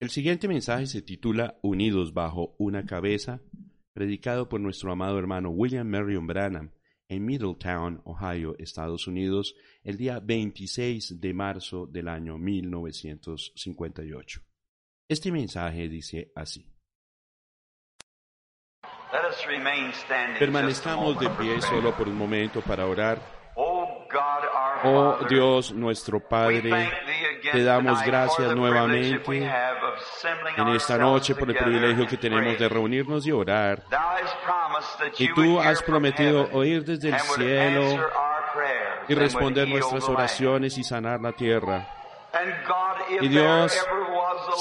El siguiente mensaje se titula Unidos bajo una cabeza, predicado por nuestro amado hermano William Marion Branham en Middletown, Ohio, Estados Unidos, el día 26 de marzo del año 1958. Este mensaje dice así. Permanezcamos de pie solo por un momento para orar. Oh Dios nuestro Padre, te damos gracias nuevamente en esta noche por el privilegio que tenemos de reunirnos y orar. Y tú has prometido oír desde el cielo y responder nuestras oraciones y sanar la tierra. Y Dios,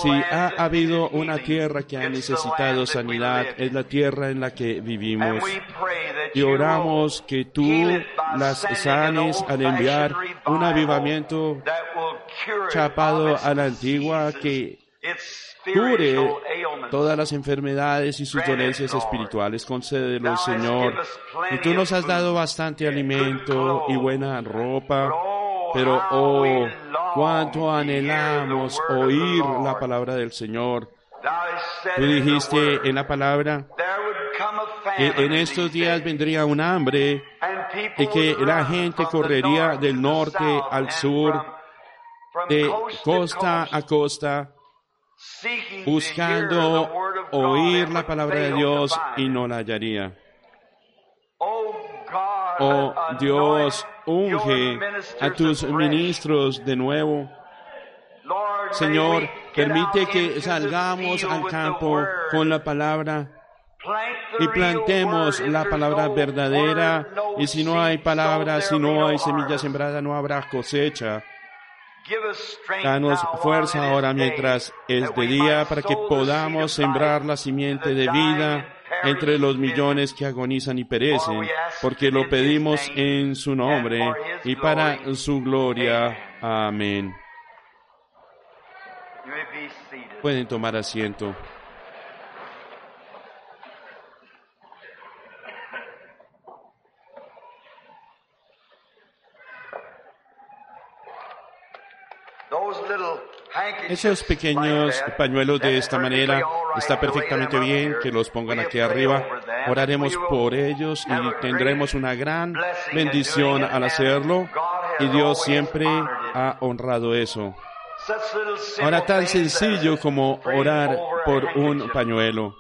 si ha habido una tierra que ha necesitado sanidad, es la tierra en la que vivimos. Y oramos que tú las sanes al enviar un avivamiento chapado a la antigua que cure todas las enfermedades y sus dolencias espirituales. Concédelo, Señor. Y tú nos has dado bastante alimento y buena ropa, pero oh, cuánto anhelamos oír la palabra del Señor. Tú dijiste en la palabra que en estos días vendría un hambre y que la gente correría del norte al sur, de costa a costa, buscando oír la palabra de Dios y no la hallaría. Oh Dios, unge a tus ministros de nuevo. Señor, permite que salgamos al campo con la palabra y plantemos la palabra verdadera. Y si no hay palabra, si no hay semilla sembrada, no habrá cosecha. Danos fuerza ahora mientras es de día para que podamos sembrar la simiente de vida entre los millones que agonizan y perecen, porque lo pedimos en su nombre y para su gloria. Amén. Pueden tomar asiento. Esos pequeños pañuelos de esta manera está perfectamente bien que los pongan aquí arriba. Oraremos por ellos y tendremos una gran bendición al hacerlo. Y Dios siempre ha honrado eso. Ahora tan sencillo como orar por un pañuelo.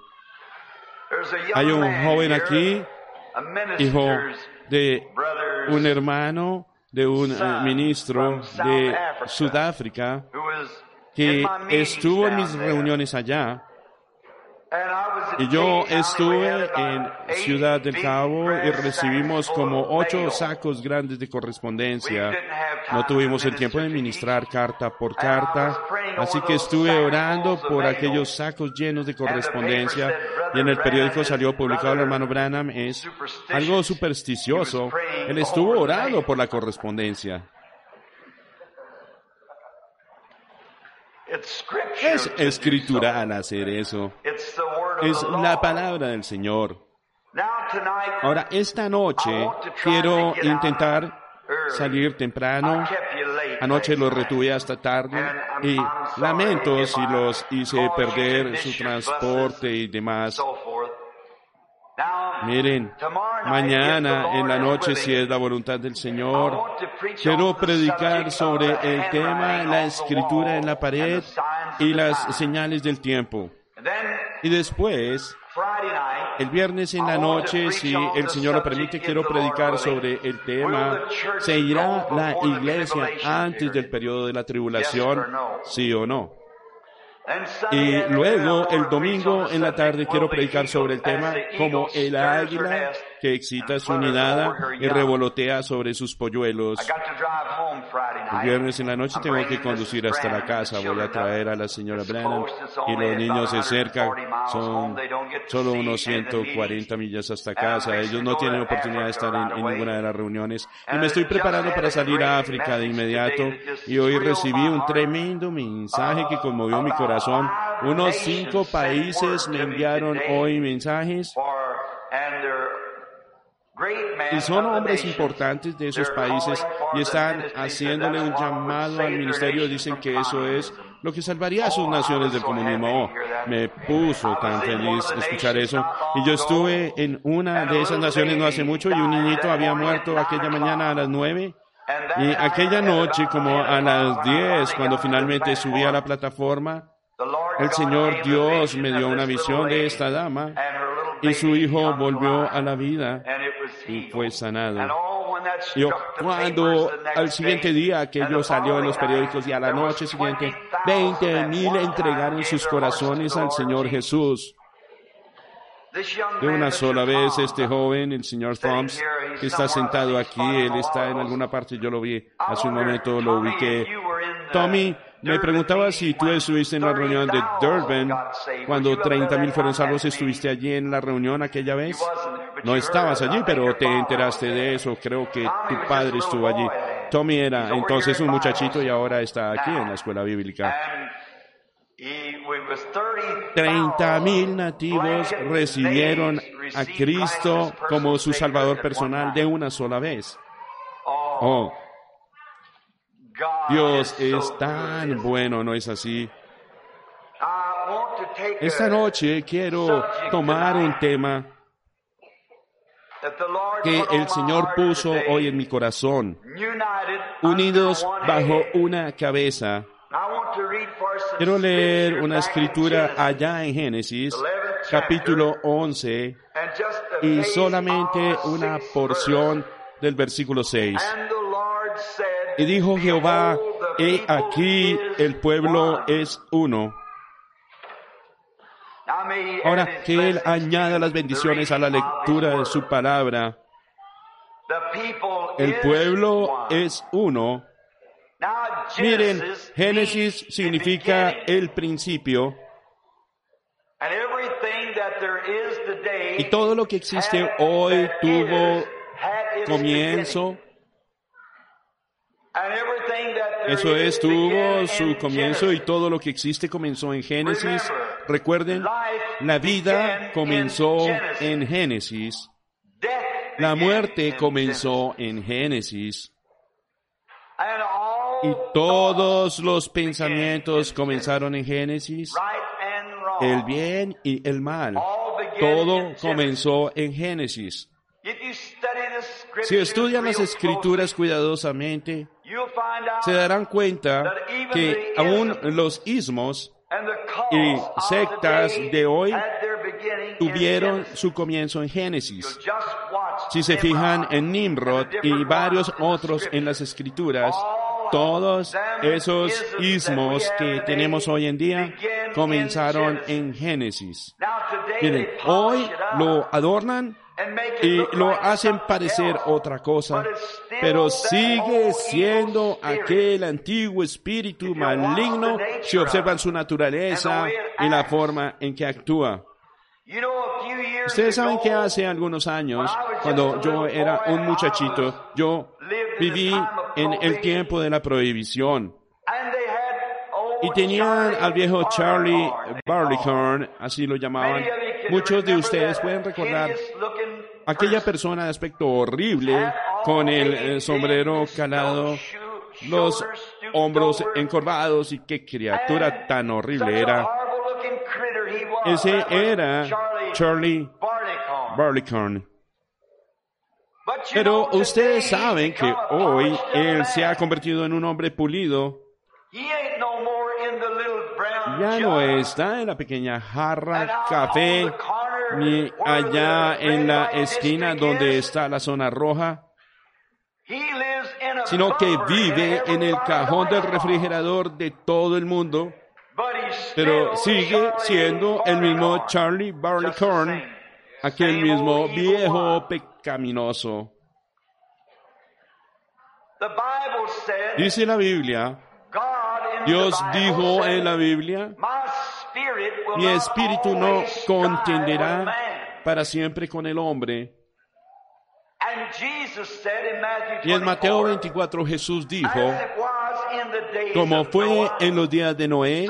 Hay un joven aquí, hijo de un hermano de un ministro de Sudáfrica que estuvo en mis reuniones allá. Y yo estuve en Ciudad del Cabo y recibimos como ocho sacos grandes de correspondencia. No tuvimos el tiempo de ministrar carta por carta, así que estuve orando por aquellos sacos llenos de correspondencia. Y en el periódico salió publicado el hermano Branham es algo supersticioso. Él estuvo orando por la correspondencia. Es escritural hacer eso. Es la palabra del Señor. Ahora, esta noche quiero intentar salir temprano. Anoche los retuve hasta tarde y lamento si los hice perder su transporte y demás. Miren, mañana en la noche, si es la voluntad del Señor, quiero predicar sobre el tema la escritura en la pared y las señales del tiempo. Y después, el viernes en la noche, si el Señor lo permite, quiero predicar sobre el tema, ¿se irá la iglesia antes del periodo de la tribulación? ¿Sí o no? Y luego el domingo en la tarde quiero predicar sobre el tema como el águila que excita su nidada y revolotea sobre sus polluelos. El viernes en la noche tengo que conducir hasta la casa. Voy a traer a la señora Brennan y los niños de cerca. Son solo unos 140 millas hasta casa. Ellos no tienen oportunidad de estar en, ninguna de las reuniones. Y me estoy preparando para salir a África de inmediato. Y hoy recibí un tremendo mensaje que conmovió mi corazón. Unos cinco países me enviaron hoy mensajes y son hombres importantes de esos países y están haciéndole un llamado al ministerio. Dicen que eso es lo que salvaría a sus naciones del comunismo. Oh, me puso tan feliz escuchar eso. Y yo estuve en una de esas naciones no hace mucho y un niñito había muerto aquella mañana a las nueve. Y aquella noche, como a las diez, cuando finalmente subí a la plataforma, el Señor Dios me dio una visión de esta dama y su hijo volvió a la vida y fue sanado. Yo, cuando al siguiente día aquello salió en los periódicos y a la noche siguiente, 20 mil entregaron sus corazones al Señor Jesús. De una sola vez este joven, el señor Thoms, que está sentado aquí, él está en alguna parte, yo lo vi hace un momento, lo ubiqué. Tommy, me preguntaba si tú estuviste en la reunión de Durban cuando 30.000 fueron salvos. ¿Estuviste allí en la reunión aquella vez? No estabas allí, pero te enteraste de eso. Creo que tu padre estuvo allí. Tommy era entonces un muchachito y ahora está aquí en la escuela bíblica. 30.000 nativos recibieron a Cristo como su Salvador personal de una sola vez. Oh, Dios es tan bueno, ¿no es así? Esta noche quiero tomar un tema que el Señor puso hoy en mi corazón, unidos bajo una cabeza. Quiero leer una escritura allá en Génesis, capítulo 11, y solamente una porción del versículo 6. Y dijo Jehová, he aquí el pueblo es uno. Ahora que Él añada las bendiciones a la lectura de su palabra, el pueblo es uno. Miren, Génesis significa el principio. Y todo lo que existe hoy tuvo comienzo eso es, tuvo su comienzo y todo lo que existe comenzó en Génesis. Recuerden, la vida comenzó en Génesis. La muerte comenzó en Génesis. Y todos los pensamientos comenzaron en Génesis. El bien y el mal. Todo comenzó en Génesis. Si estudian las escrituras cuidadosamente, se darán cuenta que aún los ismos y sectas de hoy tuvieron su comienzo en Génesis. Si se fijan en Nimrod y varios otros en las escrituras, todos esos ismos que tenemos hoy en día comenzaron en Génesis. Miren, hoy lo adornan y lo hacen parecer otra cosa, pero sigue siendo aquel antiguo espíritu maligno si observan su naturaleza y la forma en que actúa. Ustedes saben que hace algunos años, cuando yo era un muchachito, yo viví en el tiempo de la prohibición. Y tenían al viejo Charlie Barleycorn, así lo llamaban. Muchos de ustedes pueden recordar aquella persona de aspecto horrible, con el eh, sombrero calado, los hombros encorvados y qué criatura tan horrible era. Ese era Charlie Barleycorn. Pero ustedes saben que hoy él se ha convertido en un hombre pulido. Ya no está en la pequeña jarra café ni allá en la esquina donde está la zona roja, sino que vive en el cajón del refrigerador de todo el mundo, pero sigue siendo el mismo Charlie Barleycorn, aquel mismo viejo pecaminoso. Dice la Biblia, Dios dijo en la Biblia, mi espíritu no contenderá para siempre con el hombre. Y en Mateo 24 Jesús dijo, como fue en los días de Noé,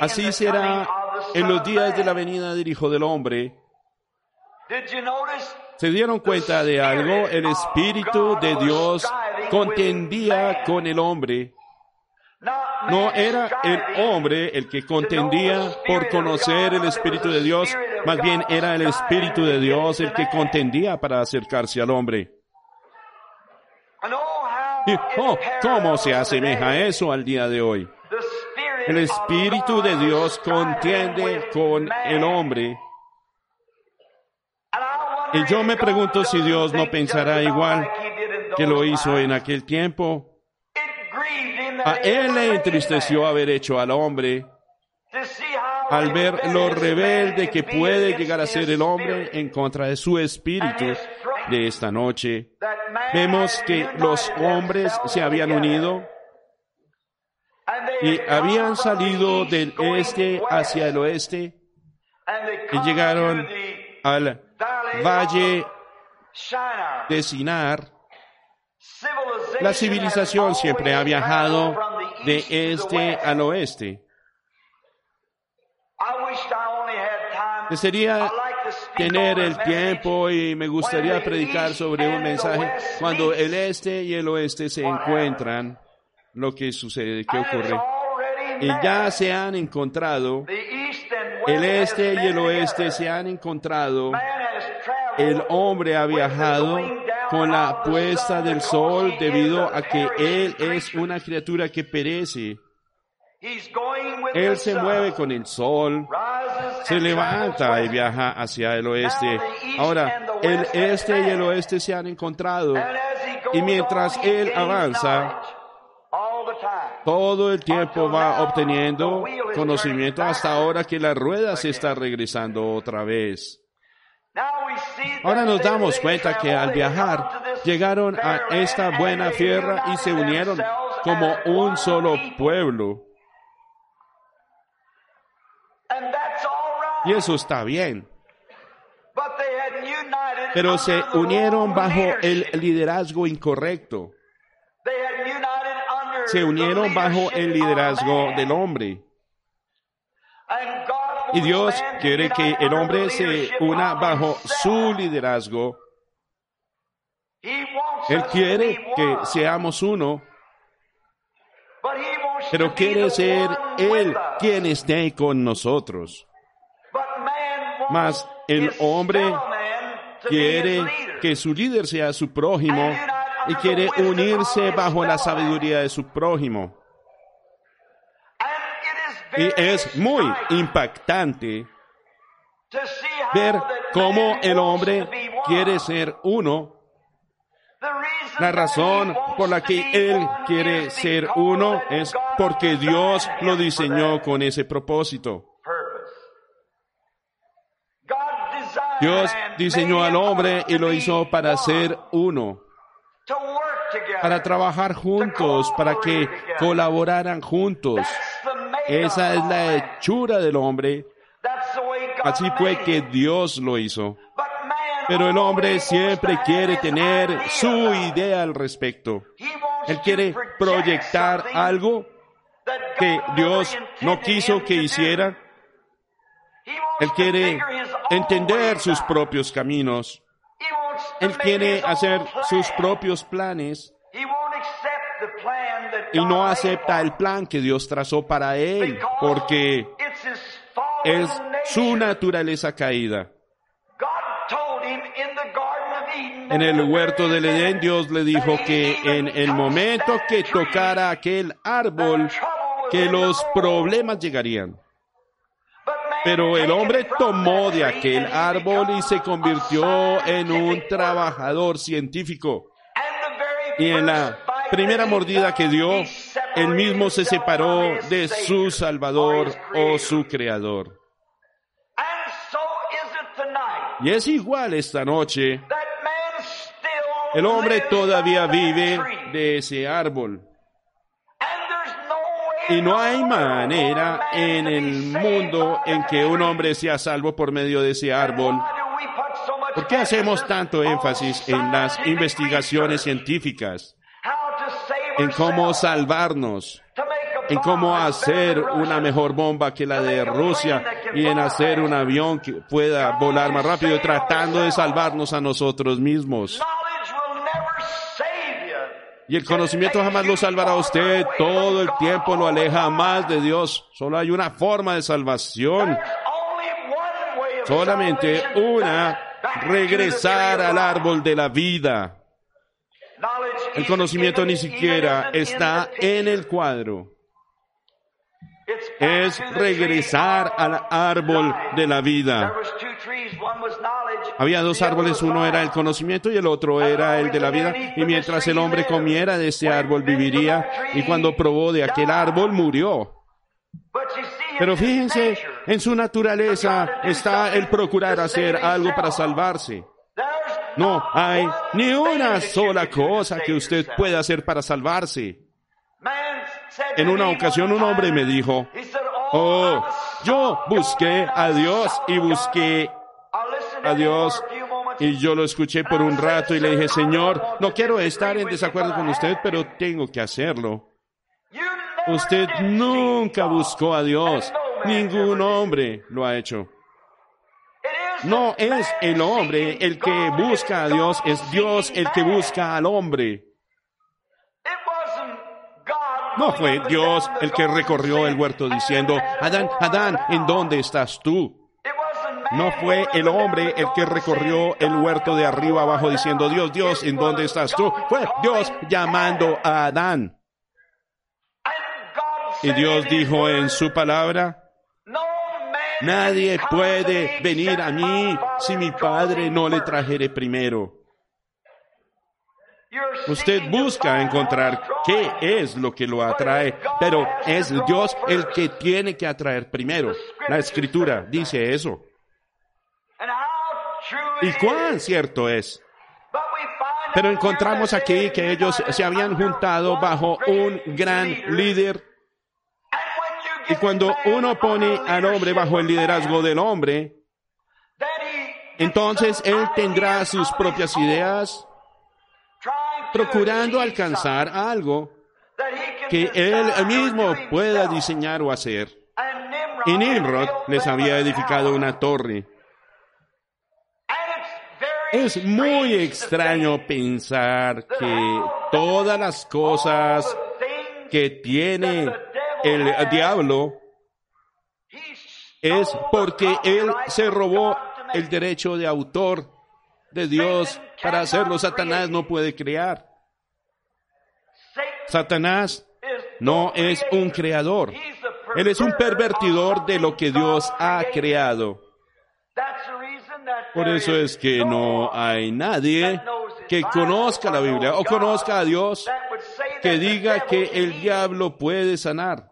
así será en los días de la venida del Hijo del Hombre. ¿Se dieron cuenta de algo? El Espíritu de Dios contendía con el hombre. No era el hombre el que contendía por conocer el Espíritu de Dios, más bien era el Espíritu de Dios el que contendía para acercarse al hombre. Y, oh, ¿cómo se asemeja eso al día de hoy? El Espíritu de Dios contiende con el hombre. Y yo me pregunto si Dios no pensará igual que lo hizo en aquel tiempo. A él le entristeció haber hecho al hombre al ver lo rebelde que puede llegar a ser el hombre en contra de su espíritu de esta noche. Vemos que los hombres se habían unido y habían salido del este hacia el oeste y llegaron al valle de Sinar. La civilización siempre ha viajado de este al oeste. Desearía tener el tiempo y me gustaría predicar sobre un mensaje cuando el este y el oeste se encuentran, lo que sucede, qué ocurre. Y ya se han encontrado, el este y el oeste se han encontrado, el hombre ha viajado con la puesta del sol debido a que él es una criatura que perece. Él se mueve con el sol, se levanta y viaja hacia el oeste. Ahora, el este y el oeste se han encontrado y mientras él avanza, todo el tiempo va obteniendo conocimiento hasta ahora que la rueda se está regresando otra vez. Ahora nos damos cuenta que al viajar llegaron a esta buena tierra y se unieron como un solo pueblo. Y eso está bien. Pero se unieron bajo el liderazgo incorrecto. Se unieron bajo el liderazgo del hombre. Y Dios quiere que el hombre se una bajo su liderazgo. Él quiere que seamos uno, pero quiere ser Él quien esté con nosotros. Mas el hombre quiere que su líder sea su prójimo y quiere unirse bajo la sabiduría de su prójimo. Y es muy impactante ver cómo el hombre quiere ser uno. La razón por la que él quiere ser uno es porque Dios lo diseñó con ese propósito. Dios diseñó al hombre y lo hizo para ser uno, para trabajar juntos, para que colaboraran juntos. Esa es la hechura del hombre. Así fue que Dios lo hizo. Pero el hombre siempre quiere tener su idea al respecto. Él quiere proyectar algo que Dios no quiso que hiciera. Él quiere entender sus propios caminos. Él quiere hacer sus propios planes y no acepta el plan que Dios trazó para él porque es su naturaleza caída. En el huerto del Edén Dios le dijo que en el momento que tocara aquel árbol, que los problemas llegarían. Pero el hombre tomó de aquel árbol y se convirtió en un trabajador científico. Y en la primera mordida que dio, él mismo se separó de su Salvador o su Creador. Y es igual esta noche. El hombre todavía vive de ese árbol. Y no hay manera en el mundo en que un hombre sea salvo por medio de ese árbol. ¿Por qué hacemos tanto énfasis en las investigaciones científicas? En cómo salvarnos, en cómo hacer una mejor bomba que la de Rusia y en hacer un avión que pueda volar más rápido tratando de salvarnos a nosotros mismos. Y el conocimiento jamás lo salvará a usted. Todo el tiempo lo aleja más de Dios. Solo hay una forma de salvación. Solamente una, regresar al árbol de la vida. El conocimiento ni siquiera está en el cuadro. Es regresar al árbol de la vida. Había dos árboles, uno era el conocimiento y el otro era el de la vida. Y mientras el hombre comiera de ese árbol viviría y cuando probó de aquel árbol murió. Pero fíjense, en su naturaleza está el procurar hacer algo para salvarse. No hay ni una sola cosa que usted pueda hacer para salvarse. En una ocasión un hombre me dijo, oh, yo busqué a Dios y busqué a Dios y yo lo escuché por un rato y le dije, Señor, no quiero estar en desacuerdo con usted, pero tengo que hacerlo. Usted nunca buscó a Dios. Ningún hombre lo ha hecho. No es el hombre el que busca a Dios, es Dios el que busca al hombre. No fue Dios el que recorrió el huerto diciendo, Adán, Adán, ¿en dónde estás tú? No fue el hombre el que recorrió el huerto de arriba abajo diciendo, Dios, Dios, ¿en dónde estás tú? Fue Dios llamando a Adán. Y Dios dijo en su palabra, nadie puede venir a mí si mi Padre no le trajere primero. Usted busca encontrar qué es lo que lo atrae, pero es Dios el que tiene que atraer primero. La escritura dice eso. ¿Y cuán cierto es? Pero encontramos aquí que ellos se habían juntado bajo un gran líder. Y cuando uno pone al hombre bajo el liderazgo del hombre, entonces él tendrá sus propias ideas, procurando alcanzar algo que él mismo pueda diseñar o hacer. Y Nimrod les había edificado una torre. Es muy extraño pensar que todas las cosas que tiene el diablo es porque él se robó el derecho de autor de Dios para hacerlo. Satanás no puede crear. Satanás no es un creador. Él es un pervertidor de lo que Dios ha creado. Por eso es que no hay nadie que conozca la Biblia o conozca a Dios que diga que el diablo puede sanar.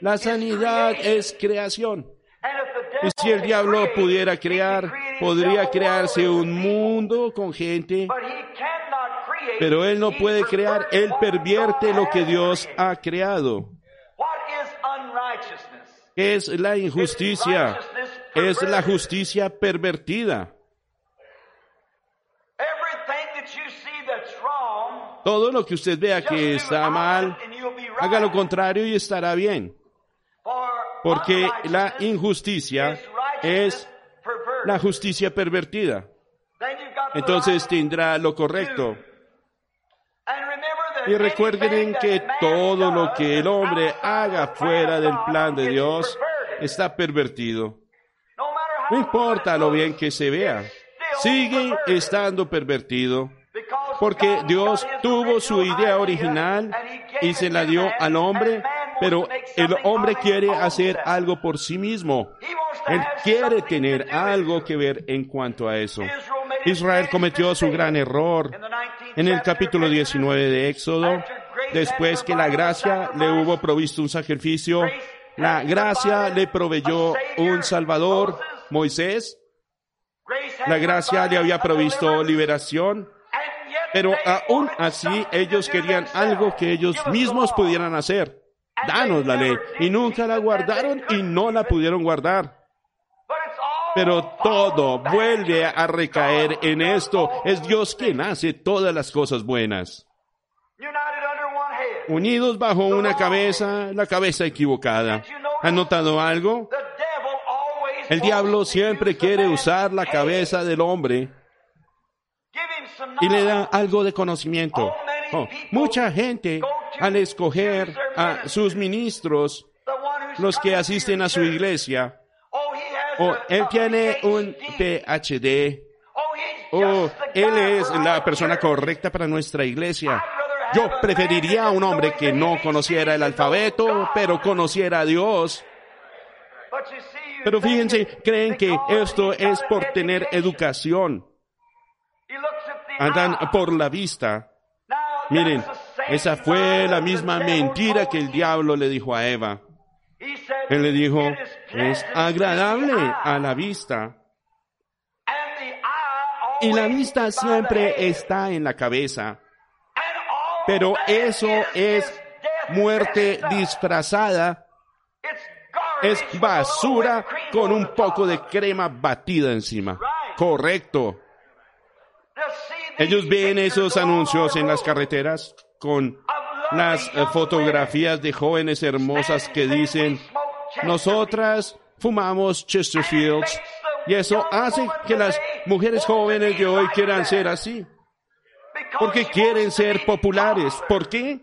La sanidad es creación. Y si el diablo pudiera crear, podría crearse un mundo con gente, pero él no puede crear, él pervierte lo que Dios ha creado. ¿Qué es la injusticia? Es la justicia pervertida. Todo lo que usted vea que está mal, haga lo contrario y estará bien. Porque la injusticia es la justicia pervertida. Entonces tendrá lo correcto. Y recuerden que todo lo que el hombre haga fuera del plan de Dios está pervertido. No importa lo bien que se vea, sigue estando pervertido. Porque Dios tuvo su idea original y se la dio al hombre, pero el hombre quiere hacer algo por sí mismo. Él quiere tener algo que ver en cuanto a eso. Israel cometió su gran error en el capítulo 19 de Éxodo, después que la gracia le hubo provisto un sacrificio, la gracia le proveyó un Salvador, Moisés, la gracia le había provisto liberación, pero aún así ellos querían algo que ellos mismos pudieran hacer. Danos la ley. Y nunca la guardaron y no la pudieron guardar. Pero todo vuelve a recaer en esto. Es Dios quien hace todas las cosas buenas. Unidos bajo una cabeza, la cabeza equivocada. ¿Han notado algo? El diablo siempre quiere usar la cabeza del hombre y le da algo de conocimiento. Oh, mucha gente al escoger a sus ministros, los que asisten a su iglesia, o él tiene un PhD, o él es la persona correcta para nuestra iglesia. Yo preferiría a un hombre que no conociera el alfabeto, pero conociera a Dios. Pero fíjense, creen que esto es por tener educación. Andan por la vista. Miren, esa fue la misma mentira que el diablo le dijo a Eva. Él le dijo, es agradable a la vista. Y la vista siempre está en la cabeza. Pero eso es muerte disfrazada. Es basura con un poco de crema batida encima. Correcto. Ellos ven esos anuncios en las carreteras con las eh, fotografías de jóvenes hermosas que dicen, nosotras fumamos Chesterfields y eso hace que las mujeres jóvenes de hoy quieran ser así. Porque quieren ser populares. ¿Por qué?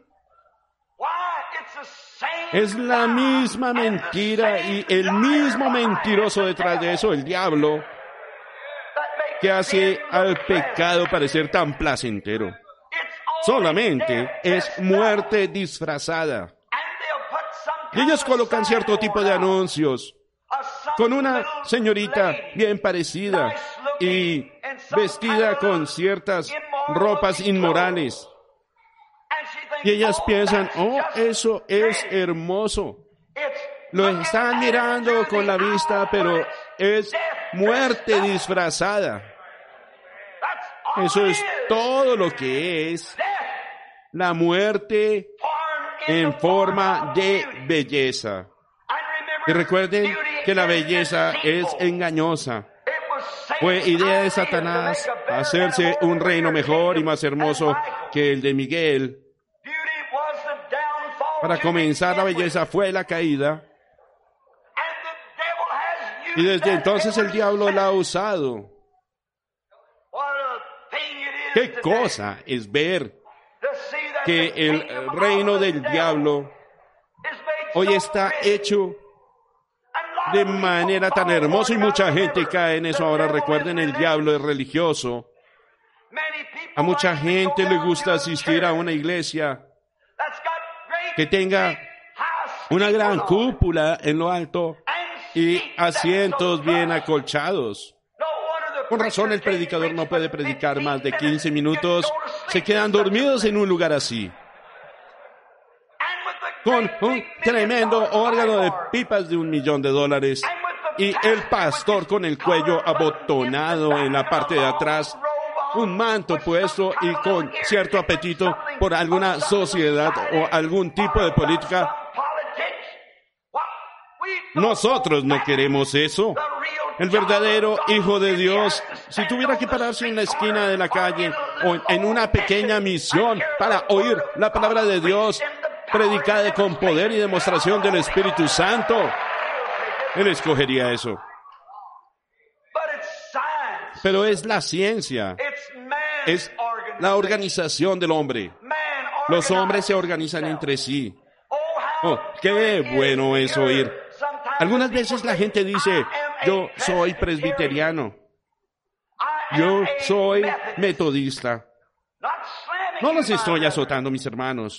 Es la misma mentira y el mismo mentiroso detrás de eso, el diablo, que hace al pecado parecer tan placentero. Solamente es muerte disfrazada. Y ellos colocan cierto tipo de anuncios con una señorita bien parecida y vestida con ciertas ropas inmorales. Y ellas piensan, oh, eso es hermoso. Lo están mirando con la vista, pero es muerte disfrazada. Eso es todo lo que es la muerte en forma de belleza. Y recuerden que la belleza es engañosa. Fue idea de Satanás hacerse un reino mejor y más hermoso que el de Miguel. Para comenzar, la belleza fue la caída. Y desde entonces el diablo la ha usado. ¿Qué cosa es ver que el reino del diablo hoy está hecho de manera tan hermosa y mucha gente cae en eso. Ahora recuerden, el diablo es religioso. A mucha gente le gusta asistir a una iglesia que tenga una gran cúpula en lo alto y asientos bien acolchados. Con razón el predicador no puede predicar más de 15 minutos. Se quedan dormidos en un lugar así. Con un tremendo órgano de pipas de un millón de dólares. Y el pastor con el cuello abotonado en la parte de atrás. Un manto puesto y con cierto apetito por alguna sociedad o algún tipo de política. Nosotros no queremos eso. El verdadero Hijo de Dios, si tuviera que pararse en la esquina de la calle o en una pequeña misión para oír la palabra de Dios predicada con poder y demostración del Espíritu Santo, él escogería eso. Pero es la ciencia, es la organización del hombre. Los hombres se organizan entre sí. Oh, qué bueno es oír. Algunas veces la gente dice, yo soy presbiteriano. Yo soy metodista. No los estoy azotando, mis hermanos.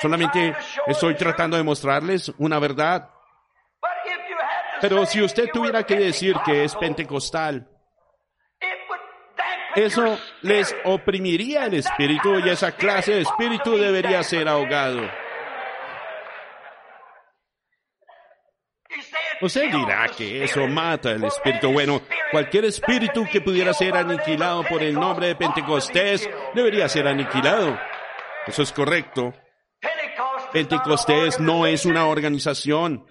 Solamente estoy tratando de mostrarles una verdad. Pero si usted tuviera que decir que es pentecostal, eso les oprimiría el espíritu y esa clase de espíritu debería ser ahogado. Usted dirá que eso mata el espíritu. Bueno, cualquier espíritu que pudiera ser aniquilado por el nombre de Pentecostés debería ser aniquilado. Eso es correcto. Pentecostés no es una organización.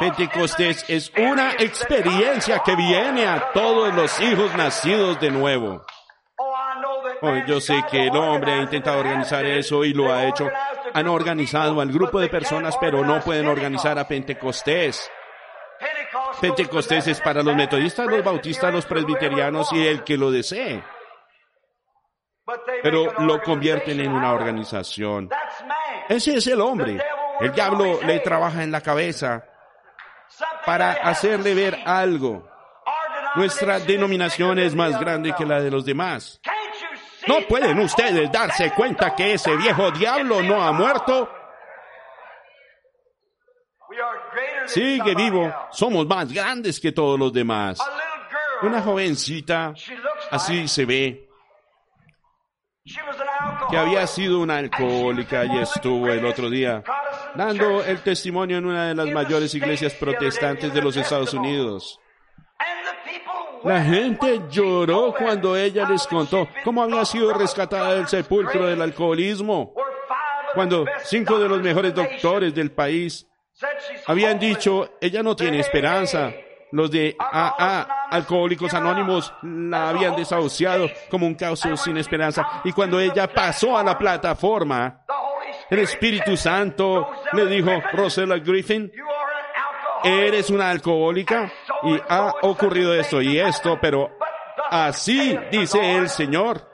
Pentecostés es una experiencia que viene a todos los hijos nacidos de nuevo. Oh, yo sé que el hombre ha intentado organizar eso y lo ha hecho. Han organizado al grupo de personas, pero no pueden organizar a Pentecostés. Pentecostés es para los metodistas, los bautistas, los presbiterianos y el que lo desee. pero lo convierten en una organización. Ese es el hombre. El diablo le trabaja en la cabeza para hacerle ver algo. Nuestra denominación es más grande que la de los demás. ¿No pueden ustedes darse cuenta que ese viejo diablo no ha muerto? Sigue vivo. Somos más grandes que todos los demás. Una jovencita, así se ve, que había sido una alcohólica y estuvo el otro día dando el testimonio en una de las mayores iglesias protestantes de los Estados Unidos. La gente lloró cuando ella les contó cómo había sido rescatada del sepulcro del alcoholismo, cuando cinco de los mejores doctores del país habían dicho, ella no tiene esperanza. Los de AA, Alcohólicos Anónimos, la habían desahuciado como un caos sin esperanza. Y cuando ella pasó a la plataforma, el Espíritu Santo le dijo, Rosella Griffin, eres una alcohólica y ha ocurrido esto y esto, pero así dice el Señor.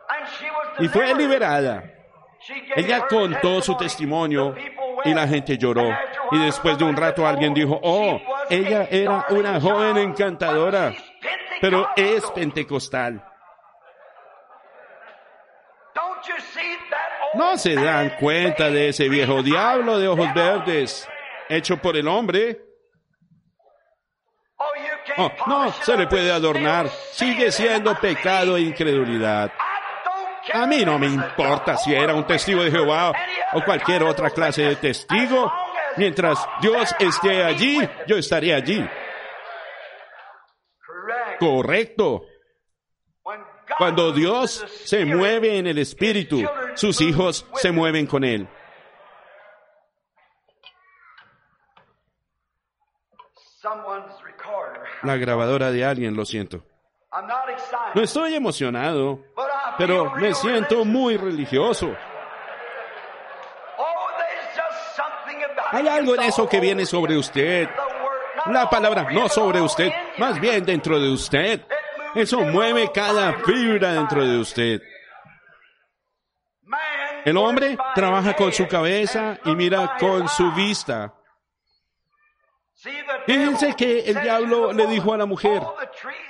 Y fue liberada. Ella contó su testimonio y la gente lloró. Y después de un rato alguien dijo, oh, ella era una joven encantadora, pero es pentecostal. ¿No se dan cuenta de ese viejo diablo de ojos verdes hecho por el hombre? Oh, no, se le puede adornar. Sigue siendo pecado e incredulidad. A mí no me importa si era un testigo de Jehová o cualquier otra clase de testigo. Mientras Dios esté allí, yo estaré allí. Correcto. Cuando Dios se mueve en el Espíritu, sus hijos se mueven con Él. La grabadora de alguien, lo siento. No estoy emocionado, pero me siento muy religioso. Hay algo en eso que viene sobre usted. La palabra no sobre usted, más bien dentro de usted. Eso mueve cada fibra dentro de usted. El hombre trabaja con su cabeza y mira con su vista. Fíjense que el diablo le dijo a la mujer,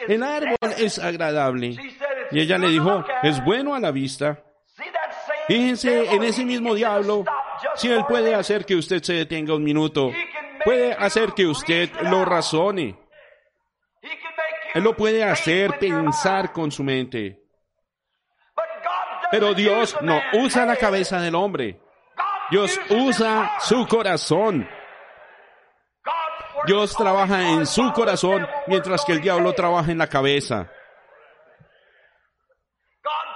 el árbol es agradable. Y ella le dijo, es bueno a la vista. Fíjense en ese mismo diablo, si él puede hacer que usted se detenga un minuto, puede hacer que usted lo razone. Él lo puede hacer pensar con su mente. Pero Dios no usa la cabeza del hombre. Dios usa su corazón. Dios trabaja en su corazón mientras que el diablo trabaja en la cabeza.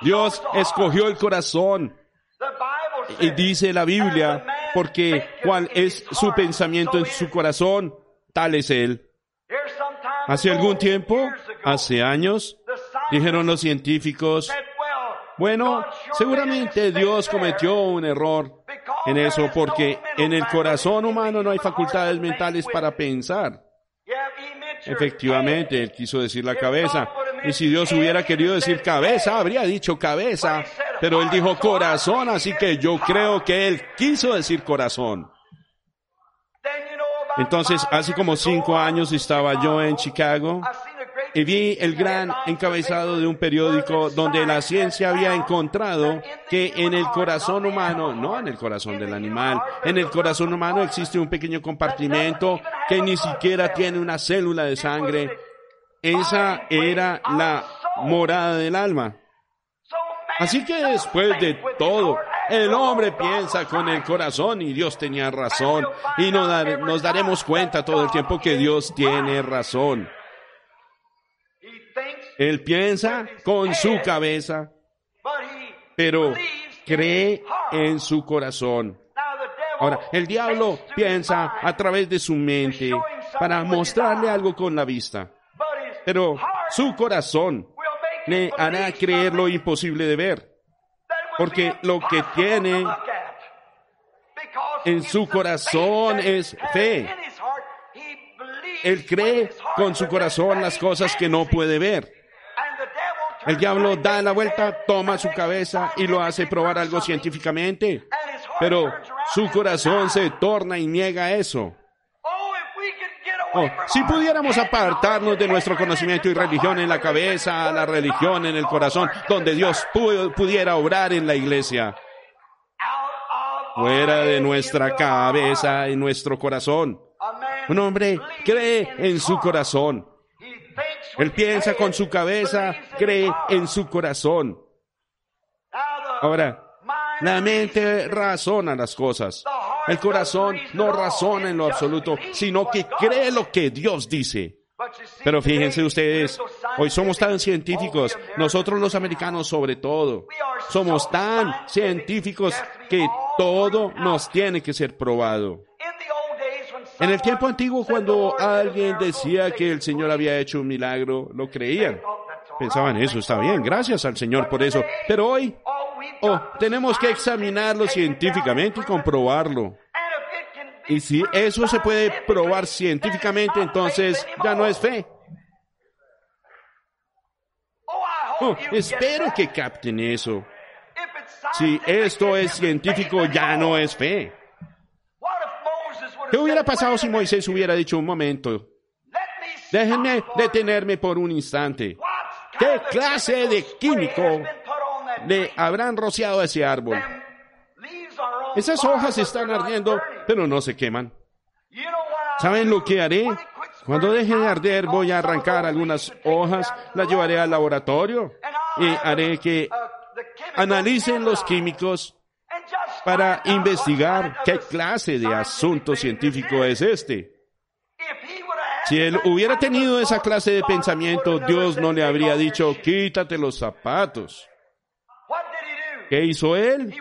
Dios escogió el corazón. Y dice la Biblia, porque cuál es su pensamiento en su corazón, tal es él. Hace algún tiempo, hace años, dijeron los científicos, bueno, seguramente Dios cometió un error en eso porque en el corazón humano no hay facultades mentales para pensar. Efectivamente, él quiso decir la cabeza. Y si Dios hubiera querido decir cabeza, habría dicho cabeza. Pero él dijo corazón, así que yo creo que él quiso decir corazón. Entonces, hace como cinco años estaba yo en Chicago y vi el gran encabezado de un periódico donde la ciencia había encontrado que en el corazón humano, no en el corazón del animal, en el corazón humano existe un pequeño compartimento que ni siquiera tiene una célula de sangre. Esa era la morada del alma. Así que después de todo, el hombre piensa con el corazón y Dios tenía razón. Y nos, daremos cuenta todo el tiempo que Dios tiene razón. Él piensa con su cabeza, pero cree en su corazón. Ahora, el diablo piensa a través de su mente para mostrarle algo con la vista, pero su corazón le hará creer lo imposible de ver, porque lo que tiene en su corazón es fe. Él cree con su corazón las cosas que no puede ver. El diablo da la vuelta, toma su cabeza y lo hace probar algo científicamente. Pero su corazón se torna y niega eso. Oh, si pudiéramos apartarnos de nuestro conocimiento y religión en la cabeza, la religión en el corazón, donde Dios pudiera obrar en la iglesia, fuera de nuestra cabeza y nuestro corazón. Un hombre cree en su corazón. Él piensa con su cabeza, cree en su corazón. Ahora, la mente razona las cosas. El corazón no razona en lo absoluto, sino que cree lo que Dios dice. Pero fíjense ustedes, hoy somos tan científicos, nosotros los americanos sobre todo, somos tan científicos que todo nos tiene que ser probado. En el tiempo antiguo, cuando alguien decía que el Señor había hecho un milagro, lo creían. Pensaban, eso está bien, gracias al Señor por eso. Pero hoy, oh, tenemos que examinarlo científicamente y comprobarlo. Y si eso se puede probar científicamente, entonces ya no es fe. Oh, espero que capten eso. Si esto es científico, ya no es fe. ¿Qué hubiera pasado si Moisés hubiera dicho un momento? Déjenme detenerme por un instante. ¿Qué clase de químico le habrán rociado a ese árbol? Esas hojas están ardiendo, pero no se queman. ¿Saben lo que haré? Cuando deje de arder voy a arrancar algunas hojas, las llevaré al laboratorio y haré que analicen los químicos para investigar qué clase de asunto científico es este. Si él hubiera tenido esa clase de pensamiento, Dios no le habría dicho, quítate los zapatos. ¿Qué hizo él?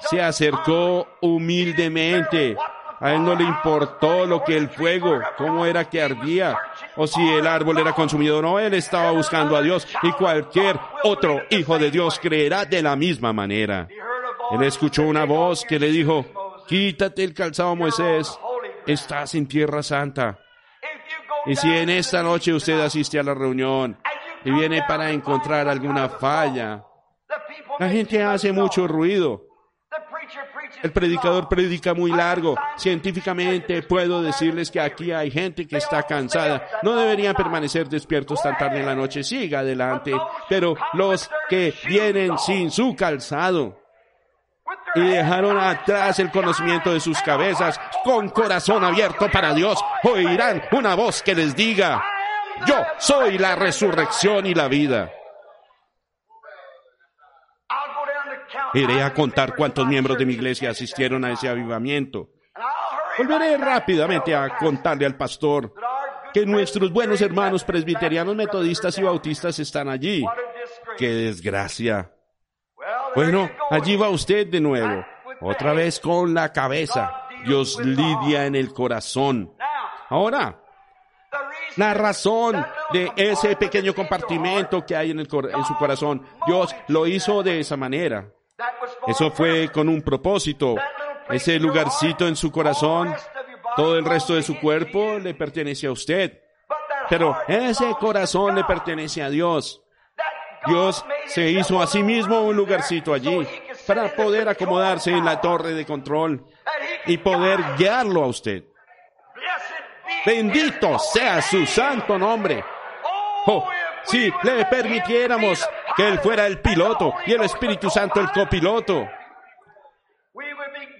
Se acercó humildemente. A él no le importó lo que el fuego, cómo era que ardía, o si el árbol era consumido o no. Él estaba buscando a Dios y cualquier otro hijo de Dios creerá de la misma manera. Él escuchó una voz que le dijo, quítate el calzado Moisés, estás en tierra santa. Y si en esta noche usted asiste a la reunión y viene para encontrar alguna falla, la gente hace mucho ruido. El predicador predica muy largo. Científicamente puedo decirles que aquí hay gente que está cansada. No deberían permanecer despiertos tan tarde en la noche. Siga adelante. Pero los que vienen sin su calzado y dejaron atrás el conocimiento de sus cabezas con corazón abierto para Dios, oirán una voz que les diga, yo soy la resurrección y la vida. Iré a contar cuántos miembros de mi iglesia asistieron a ese avivamiento. Volveré rápidamente a contarle al pastor que nuestros buenos hermanos presbiterianos, metodistas y bautistas están allí. ¡Qué desgracia! Bueno, allí va usted de nuevo, otra vez con la cabeza. Dios lidia en el corazón. Ahora, la razón de ese pequeño compartimento que hay en, el, en su corazón, Dios lo hizo de esa manera. Eso fue con un propósito. Ese lugarcito en su corazón, todo el resto de su cuerpo le pertenece a usted. Pero ese corazón le pertenece a Dios. Dios se hizo a sí mismo un lugarcito allí para poder acomodarse en la torre de control y poder guiarlo a usted. Bendito sea su santo nombre. Oh, si le permitiéramos que Él fuera el piloto y el Espíritu Santo el copiloto,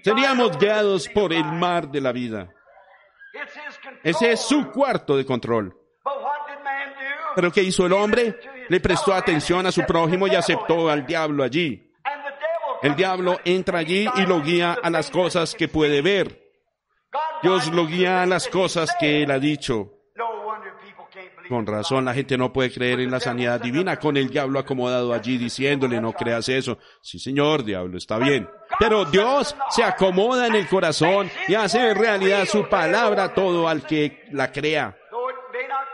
seríamos guiados por el mar de la vida. Ese es su cuarto de control. Pero ¿qué hizo el hombre? Le prestó atención a su prójimo y aceptó al diablo allí. El diablo entra allí y lo guía a las cosas que puede ver. Dios lo guía a las cosas que él ha dicho. Con razón, la gente no puede creer en la sanidad divina con el diablo acomodado allí diciéndole, no creas eso. Sí, señor, diablo, está bien. Pero Dios se acomoda en el corazón y hace realidad su palabra todo al que la crea.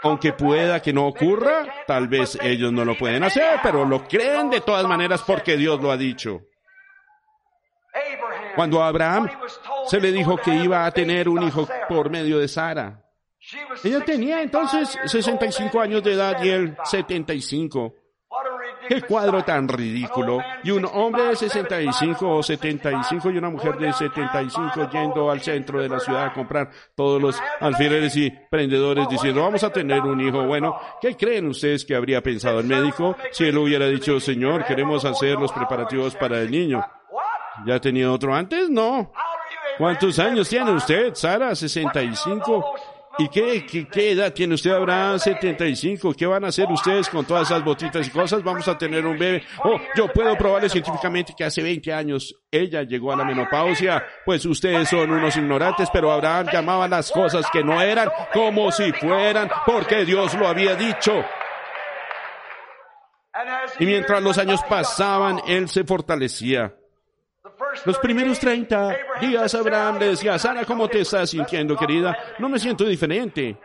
Aunque pueda que no ocurra, tal vez ellos no lo pueden hacer, pero lo creen de todas maneras porque Dios lo ha dicho. Cuando Abraham se le dijo que iba a tener un hijo por medio de Sara, ella tenía entonces 65 años de edad y él 75. Qué cuadro tan ridículo. Y un hombre de 65 o 75 y una mujer de 75 yendo al centro de la ciudad a comprar todos los alfileres y prendedores diciendo, vamos a tener un hijo. Bueno, ¿qué creen ustedes que habría pensado el médico si él hubiera dicho, Señor, queremos hacer los preparativos para el niño? ¿Ya tenía otro antes? No. ¿Cuántos años tiene usted, Sara? 65. ¿Y qué, qué, edad tiene usted, Abraham? 75. ¿Qué van a hacer ustedes con todas esas botitas y cosas? Vamos a tener un bebé. Oh, yo puedo probarle científicamente que hace 20 años ella llegó a la menopausia. Pues ustedes son unos ignorantes, pero Abraham llamaba las cosas que no eran como si fueran, porque Dios lo había dicho. Y mientras los años pasaban, él se fortalecía. Los primeros 30 días Abraham le decía, Sara, ¿cómo te estás sintiendo, querida? No me siento diferente.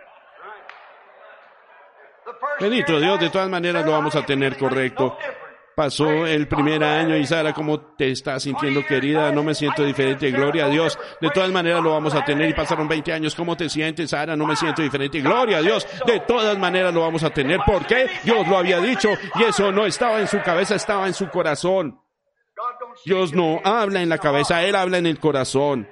Bendito Dios, de todas maneras lo vamos a tener correcto. Pasó el primer año y Sara, ¿cómo te estás sintiendo, querida? No me siento diferente, gloria a Dios. De todas maneras lo vamos a tener y pasaron 20 años. ¿Cómo te sientes, Sara? No me siento diferente, gloria a Dios. De todas maneras lo vamos a tener. ¿Por qué? Dios lo había dicho y eso no estaba en su cabeza, estaba en su corazón. Dios no habla en la cabeza, Él habla en el corazón.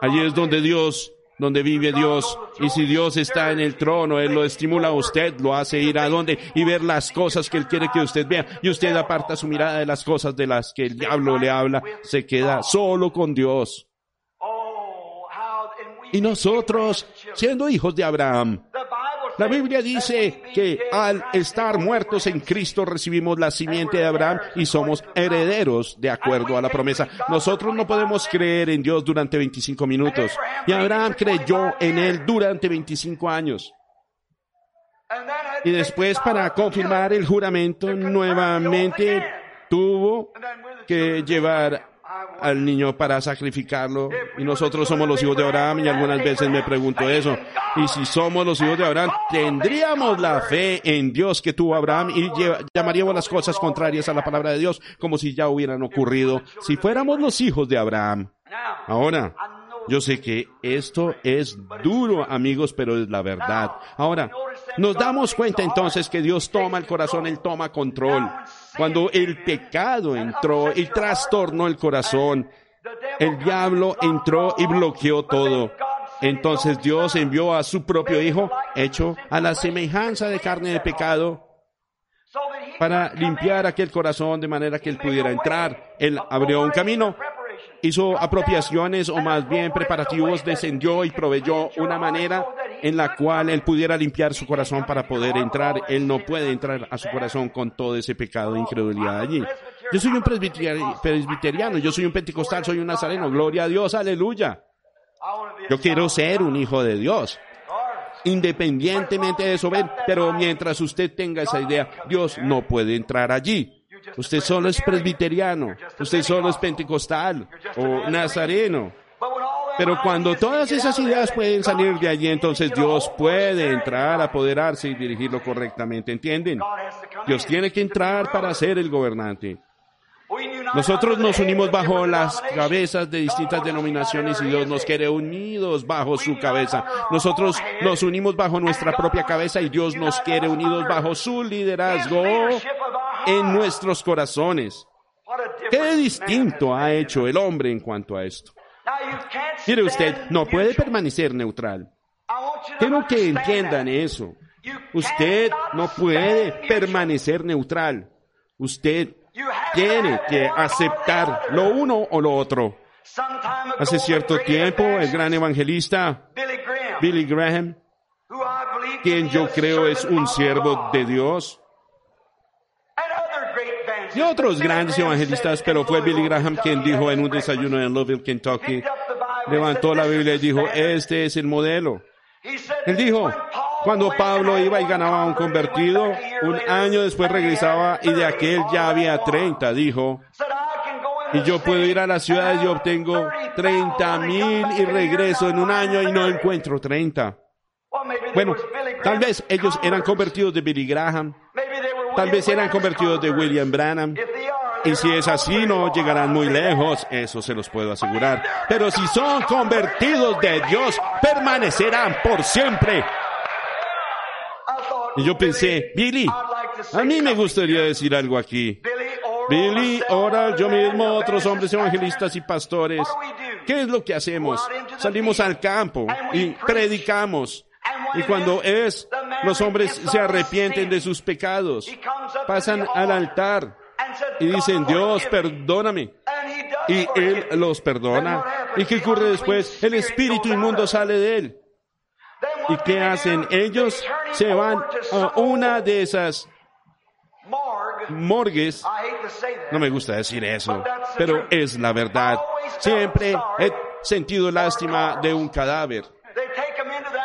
Allí es donde Dios, donde vive Dios. Y si Dios está en el trono, Él lo estimula a usted, lo hace ir a donde y ver las cosas que Él quiere que usted vea. Y usted aparta su mirada de las cosas de las que el diablo le habla, se queda solo con Dios. Y nosotros, siendo hijos de Abraham, la Biblia dice que al estar muertos en Cristo recibimos la simiente de Abraham y somos herederos de acuerdo a la promesa. Nosotros no podemos creer en Dios durante 25 minutos. Y Abraham creyó en Él durante 25 años. Y después para confirmar el juramento nuevamente tuvo que llevar al niño para sacrificarlo. Y nosotros somos los hijos de Abraham y algunas veces me pregunto eso. Y si somos los hijos de Abraham, tendríamos la fe en Dios que tuvo Abraham y llamaríamos las cosas contrarias a la palabra de Dios como si ya hubieran ocurrido si fuéramos los hijos de Abraham. Ahora, yo sé que esto es duro, amigos, pero es la verdad. Ahora, nos damos cuenta entonces que Dios toma el corazón, Él toma control. Cuando el pecado entró y trastornó el corazón, el diablo entró y bloqueó todo. Entonces Dios envió a su propio Hijo, hecho a la semejanza de carne de pecado, para limpiar aquel corazón de manera que él pudiera entrar. Él abrió un camino hizo apropiaciones o más bien preparativos, descendió y proveyó una manera en la cual él pudiera limpiar su corazón para poder entrar. Él no puede entrar a su corazón con todo ese pecado de incredulidad allí. Yo soy un presbiteriano, yo soy un pentecostal, soy un nazareno. Gloria a Dios, aleluya. Yo quiero ser un hijo de Dios. Independientemente de eso, pero mientras usted tenga esa idea, Dios no puede entrar allí. Usted solo es presbiteriano, usted solo es pentecostal o nazareno. Pero cuando todas esas ideas pueden salir de allí, entonces Dios puede entrar, apoderarse y dirigirlo correctamente. ¿Entienden? Dios tiene que entrar para ser el gobernante. Nosotros nos unimos bajo las cabezas de distintas denominaciones y Dios nos quiere unidos bajo su cabeza. Nosotros nos unimos bajo nuestra propia cabeza y Dios nos quiere unidos bajo su liderazgo en nuestros corazones. Qué distinto ha hecho el hombre en cuanto a esto. Mire usted, no puede permanecer neutral. Quiero que entiendan eso. Usted no puede permanecer neutral. Usted tiene que aceptar lo uno o lo otro. Hace cierto tiempo, el gran evangelista Billy Graham, quien yo creo es un siervo de Dios, y otros grandes evangelistas, pero fue Billy Graham quien dijo en un desayuno en Louisville, Kentucky, levantó la Biblia y dijo, este es el modelo. Él dijo, cuando Pablo iba y ganaba a un convertido, un año después regresaba y de aquel ya había 30, dijo. Y yo puedo ir a la ciudad y obtengo 30 mil y regreso en un año y no encuentro 30. Bueno, tal vez ellos eran convertidos de Billy Graham, Tal vez eran convertidos de William Branham. Y si es así, no llegarán muy lejos, eso se los puedo asegurar. Pero si son convertidos de Dios, permanecerán por siempre. Y yo pensé, Billy, A mí me gustaría decir algo aquí. Billy, Oral, yo mismo, otros hombres evangelistas y pastores. ¿Qué es lo que hacemos? Salimos al campo y predicamos. Y cuando es, los hombres se arrepienten de sus pecados, pasan al altar y dicen, Dios, perdóname. Y Él los perdona. ¿Y qué ocurre después? El espíritu inmundo sale de Él. ¿Y qué hacen? Ellos se van a una de esas morgues. No me gusta decir eso, pero es la verdad. Siempre he sentido lástima de un cadáver.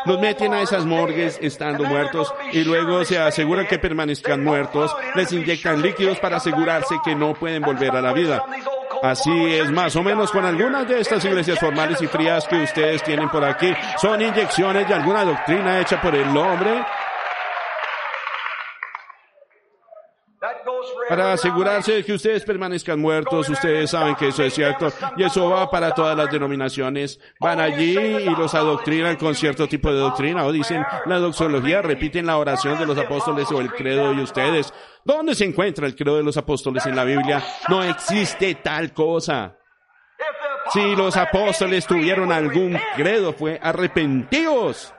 Los meten a esas morgues estando muertos y luego se aseguran que permanezcan muertos. Les inyectan líquidos para asegurarse que no pueden volver a la vida. Así es más o menos con algunas de estas iglesias formales y frías que ustedes tienen por aquí. Son inyecciones de alguna doctrina hecha por el hombre para asegurarse de que ustedes permanezcan muertos. Ustedes saben que eso es cierto. Y eso va para todas las denominaciones. Van allí y los adoctrinan con cierto tipo de doctrina. O dicen la doxología, repiten la oración de los apóstoles o el credo de ustedes. ¿Dónde se encuentra el credo de los apóstoles en la Biblia? No existe tal cosa. Si los apóstoles tuvieron algún credo, fue arrepentidos.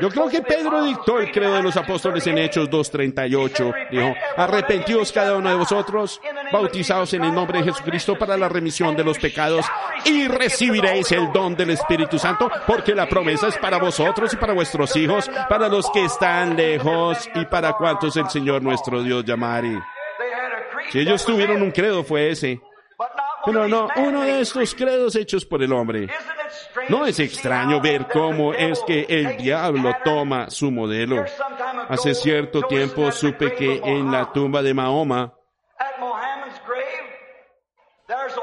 Yo creo que Pedro dictó el credo de los apóstoles en Hechos 2.38. Dijo, arrepentidos cada uno de vosotros, bautizados en el nombre de Jesucristo para la remisión de los pecados y recibiréis el don del Espíritu Santo, porque la promesa es para vosotros y para vuestros hijos, para los que están lejos y para cuantos el Señor nuestro Dios llamare. Si ellos tuvieron un credo fue ese. No, uno de estos credos hechos por el hombre. No es extraño ver cómo es que el diablo toma su modelo. Hace cierto tiempo supe que en la tumba de Mahoma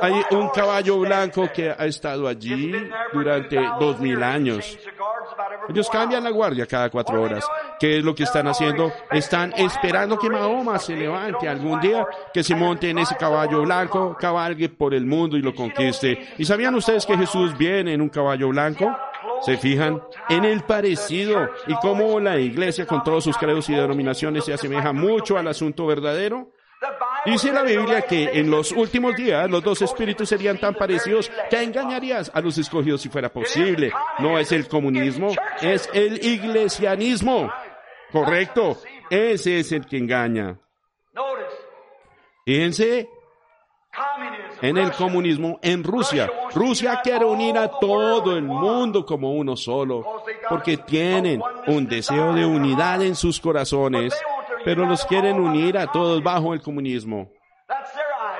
hay un caballo blanco que ha estado allí durante dos mil años. Ellos cambian la guardia cada cuatro horas. ¿Qué es lo que están haciendo? Están esperando que Mahoma se levante algún día, que se monte en ese caballo blanco, cabalgue por el mundo y lo conquiste. ¿Y sabían ustedes que Jesús viene en un caballo blanco? ¿Se fijan? En el parecido y cómo la iglesia con todos sus credos y denominaciones se asemeja mucho al asunto verdadero. Dice la Biblia que en los últimos días los dos espíritus serían tan parecidos que engañarías a los escogidos si fuera posible. No es el comunismo, es el iglesianismo. Correcto. Ese es el que engaña. Fíjense en el comunismo en Rusia. Rusia quiere unir a todo el mundo como uno solo, porque tienen un deseo de unidad en sus corazones, pero los quieren unir a todos bajo el comunismo.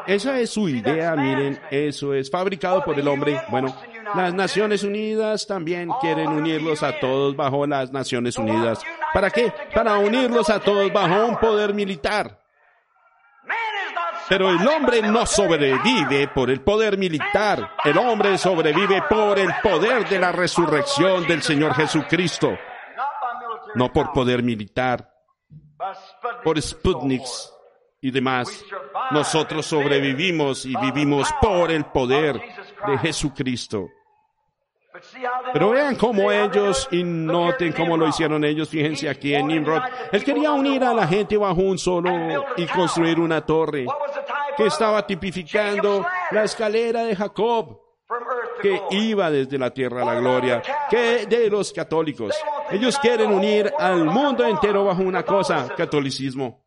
Esa es su idea, miren, eso es fabricado por el hombre. Bueno, las Naciones Unidas también quieren unirlos a todos bajo las Naciones Unidas. ¿Para qué? Para unirlos a todos bajo un poder militar. Pero el hombre no sobrevive por el poder militar. El hombre sobrevive por el poder de la resurrección del Señor Jesucristo. No por poder militar. Por Sputniks y demás. Nosotros sobrevivimos y vivimos por el poder de Jesucristo. Pero vean cómo ellos, y noten cómo lo hicieron ellos, fíjense aquí en Nimrod. Él quería unir a la gente bajo un solo y construir una torre que estaba tipificando la escalera de Jacob que iba desde la tierra a la gloria, que de los católicos. Ellos quieren unir al mundo entero bajo una cosa, catolicismo,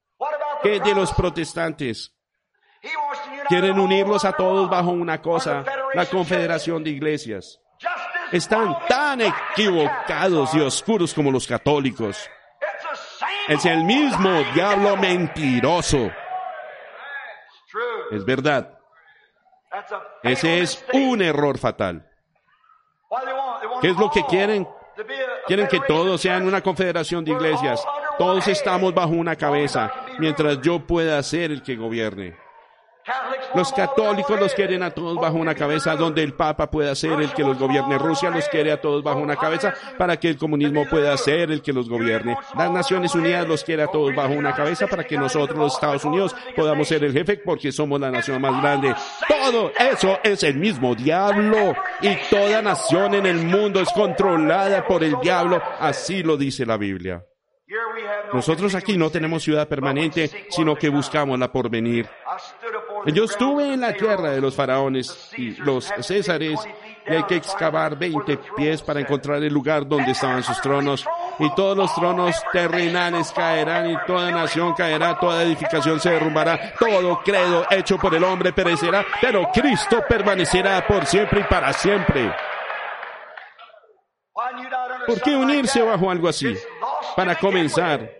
que de los protestantes. Quieren unirlos a todos bajo una cosa, la confederación de iglesias están tan equivocados y oscuros como los católicos. Es el mismo diablo mentiroso. Es verdad. Ese es un error fatal. ¿Qué es lo que quieren? Quieren que todos sean una confederación de iglesias. Todos estamos bajo una cabeza, mientras yo pueda ser el que gobierne. Los católicos los quieren a todos bajo una cabeza, donde el Papa pueda ser el que los gobierne. Rusia los quiere a todos bajo una cabeza para que el comunismo pueda ser el que los gobierne. Las Naciones Unidas los quiere a todos bajo una cabeza para que nosotros, los Estados Unidos, podamos ser el jefe porque somos la nación más grande. Todo eso es el mismo diablo y toda nación en el mundo es controlada por el diablo. Así lo dice la Biblia. Nosotros aquí no tenemos ciudad permanente, sino que buscamos la porvenir. Yo estuve en la tierra de los faraones y los césares y hay que excavar 20 pies para encontrar el lugar donde estaban sus tronos. Y todos los tronos terrenales caerán y toda nación caerá, toda edificación se derrumbará, todo credo hecho por el hombre perecerá, pero Cristo permanecerá por siempre y para siempre. ¿Por qué unirse bajo algo así? Para comenzar,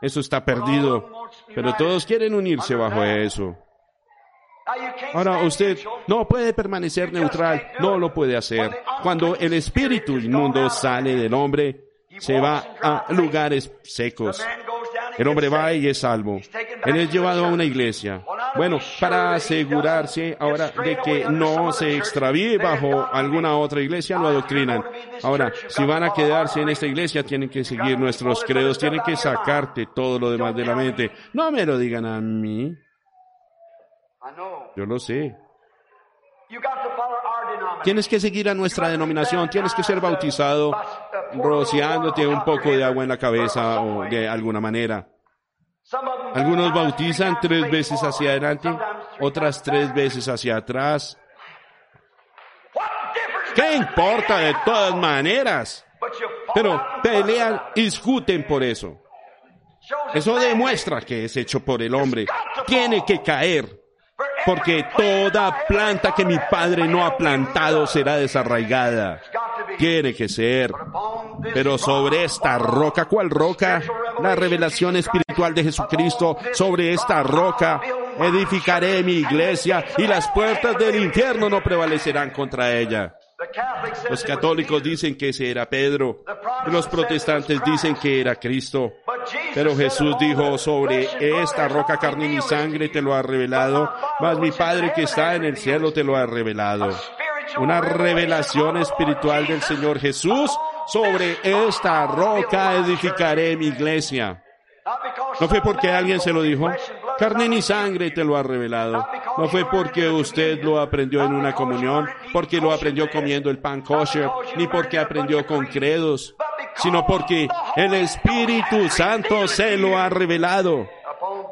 eso está perdido, pero todos quieren unirse bajo eso. Ahora usted no puede permanecer neutral, no lo puede hacer. Cuando el espíritu inmundo sale del hombre, se va a lugares secos. El hombre va y es salvo. Él es llevado a una iglesia. Bueno, para asegurarse ahora de que no se extravíe bajo alguna otra iglesia, lo adoctrinan. Ahora, si van a quedarse en esta iglesia, tienen que seguir nuestros credos, tienen que sacarte todo lo demás de la mente. No me lo digan a mí. Yo lo sé. Tienes que seguir a nuestra denominación, tienes que ser bautizado rociándote un poco de agua en la cabeza o de alguna manera. Algunos bautizan tres veces hacia adelante, otras tres veces hacia atrás. ¿Qué importa de todas maneras? Pero pelean y discuten por eso. Eso demuestra que es hecho por el hombre. Tiene que caer porque toda planta que mi Padre no ha plantado será desarraigada. Tiene que ser. Pero sobre esta roca, ¿cuál roca? La revelación espiritual de Jesucristo. Sobre esta roca edificaré mi iglesia y las puertas del infierno no prevalecerán contra ella. Los católicos dicen que ese era Pedro. Los protestantes dicen que era Cristo. Pero Jesús dijo, sobre esta roca carne y sangre te lo ha revelado, mas mi Padre que está en el cielo te lo ha revelado. Una revelación espiritual del Señor Jesús. Sobre esta roca edificaré mi iglesia. No fue porque alguien se lo dijo. Carne ni sangre te lo ha revelado. No fue porque usted lo aprendió en una comunión, porque lo aprendió comiendo el pan kosher, ni porque aprendió con credos, sino porque el Espíritu Santo se lo ha revelado.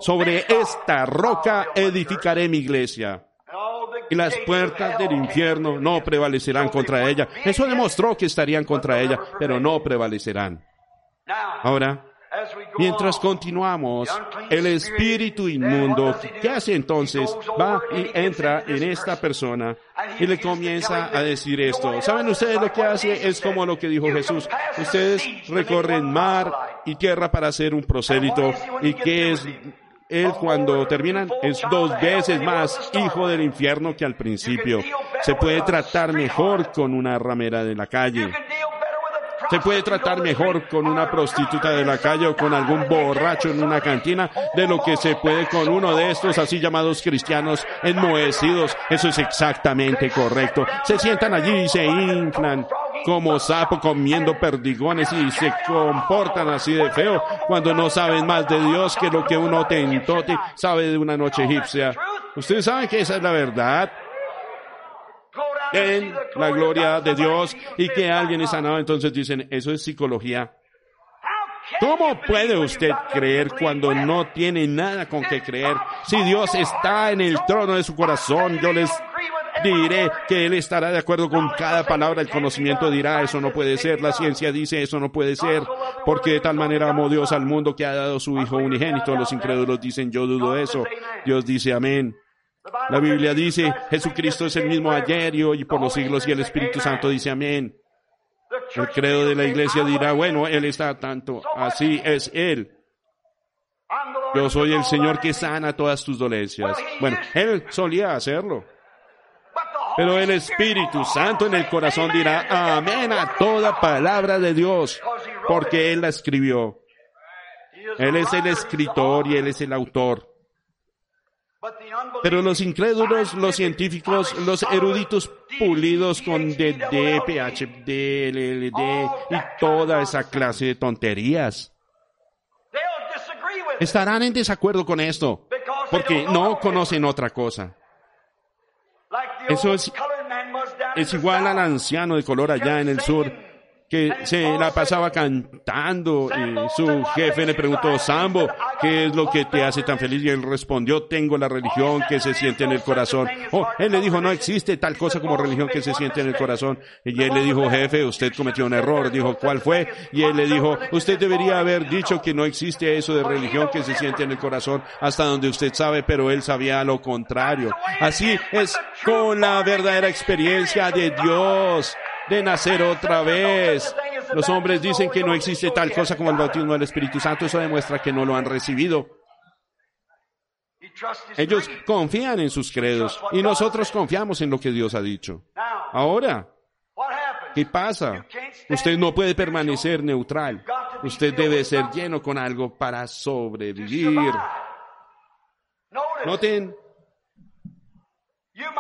Sobre esta roca edificaré mi iglesia. Y las puertas del infierno no prevalecerán contra ella. Eso demostró que estarían contra ella, pero no prevalecerán. Ahora, Mientras continuamos, el espíritu inmundo, ¿qué hace entonces? Va y entra en esta persona y le comienza a decir esto. ¿Saben ustedes lo que hace? Es como lo que dijo Jesús. Ustedes recorren mar y tierra para hacer un prosélito. ¿Y qué es él cuando terminan es dos veces más hijo del infierno que al principio. Se puede tratar mejor con una ramera de la calle. Se puede tratar mejor con una prostituta de la calle o con algún borracho en una cantina de lo que se puede con uno de estos así llamados cristianos enmohecidos. Eso es exactamente correcto. Se sientan allí y se inflan como sapo comiendo perdigones y se comportan así de feo cuando no saben más de Dios que lo que uno tentote sabe de una noche egipcia. Ustedes saben que esa es la verdad en la gloria de Dios y que alguien es sanado, entonces dicen, eso es psicología. ¿Cómo puede usted creer cuando no tiene nada con que creer? Si Dios está en el trono de su corazón, yo les diré que Él estará de acuerdo con cada palabra. El conocimiento dirá, eso no puede ser. La ciencia dice, eso no puede ser. Porque de tal manera amó Dios al mundo que ha dado su Hijo unigénito. Los incrédulos dicen, yo dudo eso. Dios dice, amén. La Biblia dice, Jesucristo es el mismo ayer y hoy y por los siglos y el Espíritu Santo dice amén. El credo de la iglesia dirá, bueno, Él está tanto, así es Él. Yo soy el Señor que sana todas tus dolencias. Bueno, Él solía hacerlo. Pero el Espíritu Santo en el corazón dirá, amén a toda palabra de Dios, porque Él la escribió. Él es el escritor y Él es el autor. Pero los incrédulos, los científicos, los eruditos pulidos con DD, PhD, LLD y toda esa clase de tonterías. Estarán en desacuerdo con esto porque no conocen otra cosa. Eso es, es igual al anciano de color allá en el sur que se la pasaba cantando y su jefe le preguntó, Sambo, ¿qué es lo que te hace tan feliz? Y él respondió, tengo la religión que se siente en el corazón. Oh, él le dijo, no existe tal cosa como religión que se siente en el corazón. Y él le dijo, jefe, usted cometió un error. Dijo, ¿cuál fue? Y él le dijo, usted debería haber dicho que no existe eso de religión que se siente en el corazón hasta donde usted sabe, pero él sabía lo contrario. Así es con la verdadera experiencia de Dios de nacer otra vez. Los hombres dicen que no existe tal cosa como el bautismo del Espíritu Santo. Eso demuestra que no lo han recibido. Ellos confían en sus credos y nosotros confiamos en lo que Dios ha dicho. Ahora, ¿qué pasa? Usted no puede permanecer neutral. Usted debe ser lleno con algo para sobrevivir. Noten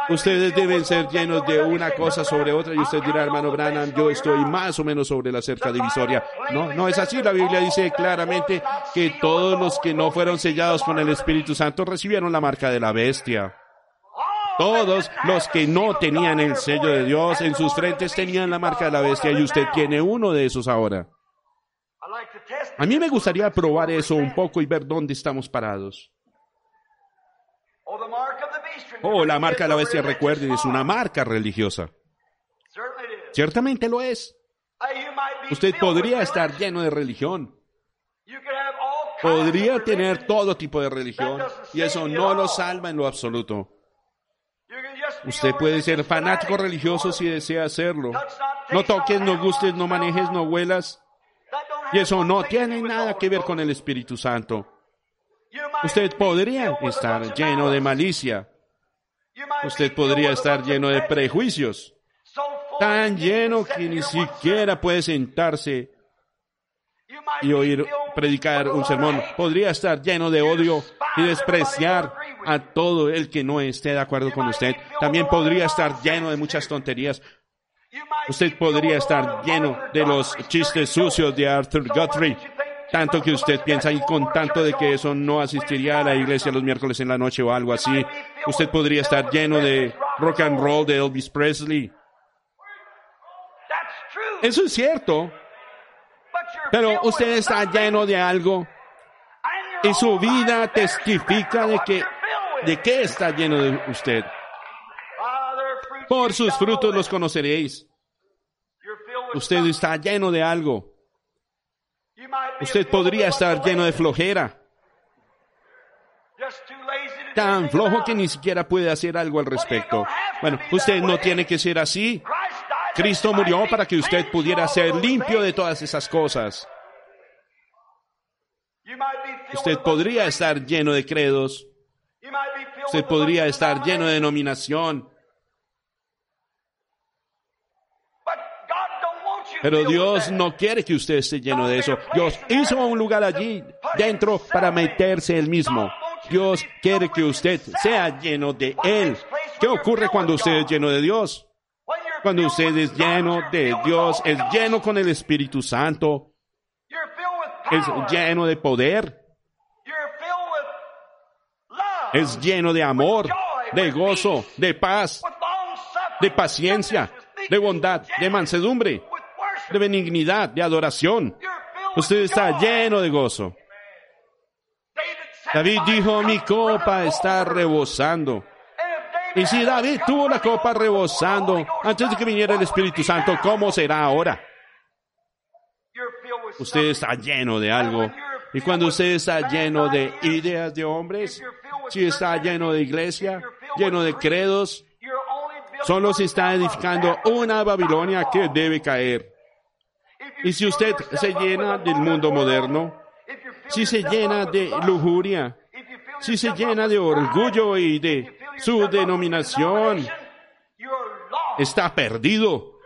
Ustedes deben ser llenos de una cosa sobre otra y usted dirá, hermano Branham, yo estoy más o menos sobre la cerca divisoria. No, no es así. La Biblia dice claramente que todos los que no fueron sellados con el Espíritu Santo recibieron la marca de la bestia. Todos los que no tenían el sello de Dios en sus frentes tenían la marca de la bestia y usted tiene uno de esos ahora. A mí me gustaría probar eso un poco y ver dónde estamos parados. Oh, la marca de la bestia, recuerden, es una marca religiosa. Ciertamente lo es. Usted podría estar lleno de religión. Podría tener todo tipo de religión y eso no lo salva en lo absoluto. Usted puede ser fanático religioso si desea hacerlo. No toques, no gustes, no manejes, no huelas. Y eso no tiene nada que ver con el Espíritu Santo. Usted podría estar lleno de malicia. Usted podría estar lleno de prejuicios. Tan lleno que ni siquiera puede sentarse y oír predicar un sermón. Podría estar lleno de odio y despreciar a todo el que no esté de acuerdo con usted. También podría estar lleno de muchas tonterías. Usted podría estar lleno de los chistes sucios de Arthur Guthrie tanto que usted piensa y con tanto de que eso no asistiría a la iglesia los miércoles en la noche o algo así, usted podría estar lleno de rock and roll de Elvis Presley. Eso es cierto. Pero usted está lleno de algo y su vida testifica de que de qué está lleno de usted. Por sus frutos los conoceréis. Usted está lleno de algo. Usted podría estar lleno de flojera. Tan flojo que ni siquiera puede hacer algo al respecto. Bueno, usted no tiene que ser así. Cristo murió para que usted pudiera ser limpio de todas esas cosas. Usted podría estar lleno de credos. Usted podría estar lleno de denominación. Pero Dios no quiere que usted esté lleno de eso. Dios hizo un lugar allí dentro para meterse él mismo. Dios quiere que usted sea lleno de Él. ¿Qué ocurre cuando usted es lleno de Dios? Cuando usted es lleno de Dios, es lleno con el Espíritu Santo, es lleno de poder, es lleno de amor, de gozo, de paz, de paciencia, de bondad, de mansedumbre, de benignidad, de adoración. Usted está lleno de gozo. David dijo, mi copa está rebosando. Y si David tuvo la copa rebosando antes de que viniera el Espíritu Santo, ¿cómo será ahora? Usted está lleno de algo. Y cuando usted está lleno de ideas de hombres, si está lleno de iglesia, lleno de credos, solo se está edificando una Babilonia que debe caer. Y si usted se llena del mundo moderno, si se llena de lujuria, si se llena de orgullo y de su denominación, está perdido.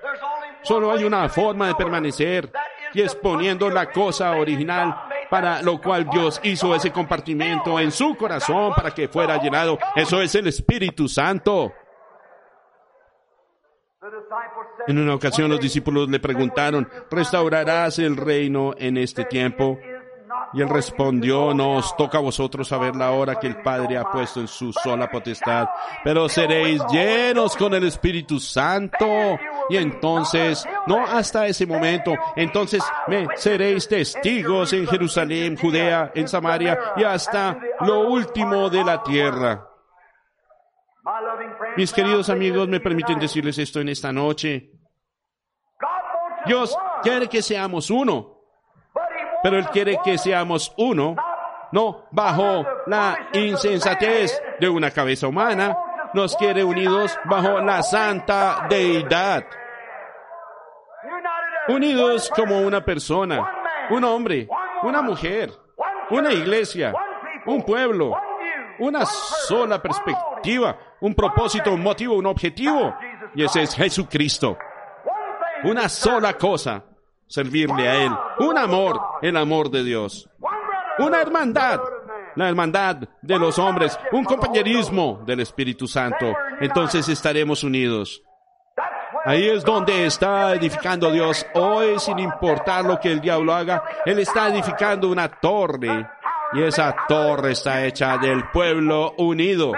Solo hay una forma de permanecer y es poniendo la cosa original para lo cual Dios hizo ese compartimiento en su corazón para que fuera llenado. Eso es el Espíritu Santo. En una ocasión los discípulos le preguntaron, ¿restaurarás el reino en este tiempo? Y él respondió, no os toca a vosotros saber la hora que el Padre ha puesto en su sola potestad, pero seréis llenos con el Espíritu Santo Y entonces, no hasta ese momento, entonces me seréis testigos en Jerusalén, Judea, en Samaria y hasta lo último de la tierra. Mis queridos amigos, me permiten decirles esto en esta noche. Dios quiere que seamos uno, pero Él quiere que seamos uno, no bajo la insensatez de una cabeza humana, nos quiere unidos bajo la santa deidad. Unidos como una persona, un hombre, una mujer, una iglesia, un pueblo, una sola perspectiva, un propósito, un motivo, un objetivo. Y ese es Jesucristo. Una sola cosa, servirle a Él. Un amor, el amor de Dios. Una hermandad, la hermandad de los hombres. Un compañerismo del Espíritu Santo. Entonces estaremos unidos. Ahí es donde está edificando Dios. Hoy, sin importar lo que el diablo haga, Él está edificando una torre. Y esa torre está hecha del pueblo unido.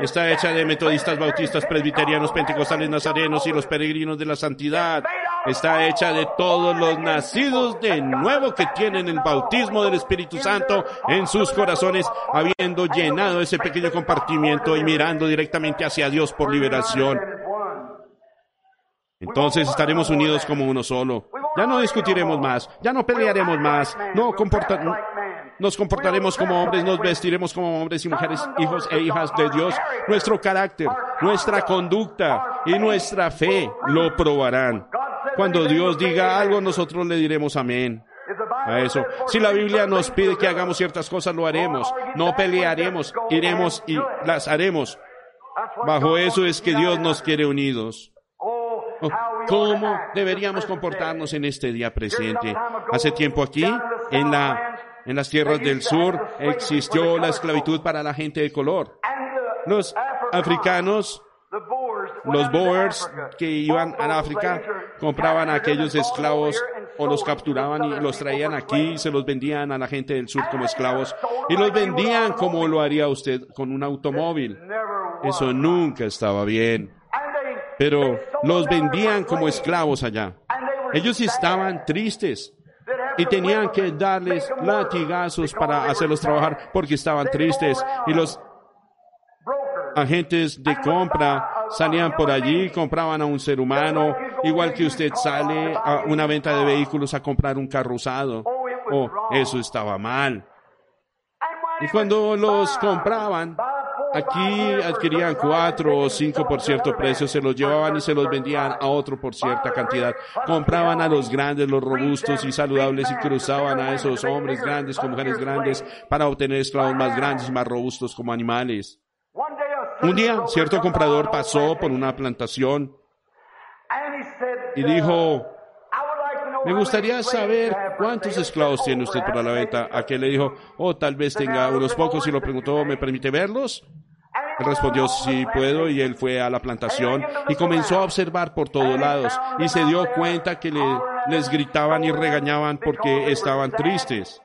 Está hecha de metodistas, bautistas, presbiterianos, pentecostales, nazarenos y los peregrinos de la santidad. Está hecha de todos los nacidos de nuevo que tienen el bautismo del Espíritu Santo en sus corazones, habiendo llenado ese pequeño compartimiento y mirando directamente hacia Dios por liberación. Entonces estaremos unidos como uno solo. Ya no discutiremos más, ya no pelearemos más, no comportaremos nos comportaremos como hombres, nos vestiremos como hombres y mujeres, hijos e hijas de Dios. Nuestro carácter, nuestra conducta y nuestra fe lo probarán. Cuando Dios diga algo, nosotros le diremos amén. A eso. Si la Biblia nos pide que hagamos ciertas cosas, lo haremos. No pelearemos, iremos y las haremos. Bajo eso es que Dios nos quiere unidos. ¿Cómo deberíamos comportarnos en este día presente? Hace tiempo aquí, en la en las tierras del sur existió la esclavitud para la gente de color. Los africanos, los Boers que iban a África, compraban a aquellos esclavos o los capturaban y los traían aquí y se los vendían a la gente del sur como esclavos. Y los vendían como lo haría usted con un automóvil. Eso nunca estaba bien. Pero los vendían como esclavos allá. Ellos estaban tristes y tenían que darles latigazos para hacerlos trabajar porque estaban tristes y los agentes de compra salían por allí, compraban a un ser humano, igual que usted sale a una venta de vehículos a comprar un carro usado. Oh, eso estaba mal. Y cuando los compraban, Aquí adquirían cuatro o cinco por cierto precio, se los llevaban y se los vendían a otro por cierta cantidad. Compraban a los grandes, los robustos y saludables y cruzaban a esos hombres grandes con mujeres grandes para obtener esclavos más grandes y más robustos como animales. Un día, cierto comprador pasó por una plantación y dijo, me gustaría saber cuántos esclavos tiene usted para la venta. Aquel le dijo, oh, tal vez tenga unos pocos y lo preguntó, ¿me permite verlos? Él respondió, sí puedo, y él fue a la plantación y comenzó a observar por todos lados y se dio cuenta que le, les gritaban y regañaban porque estaban tristes.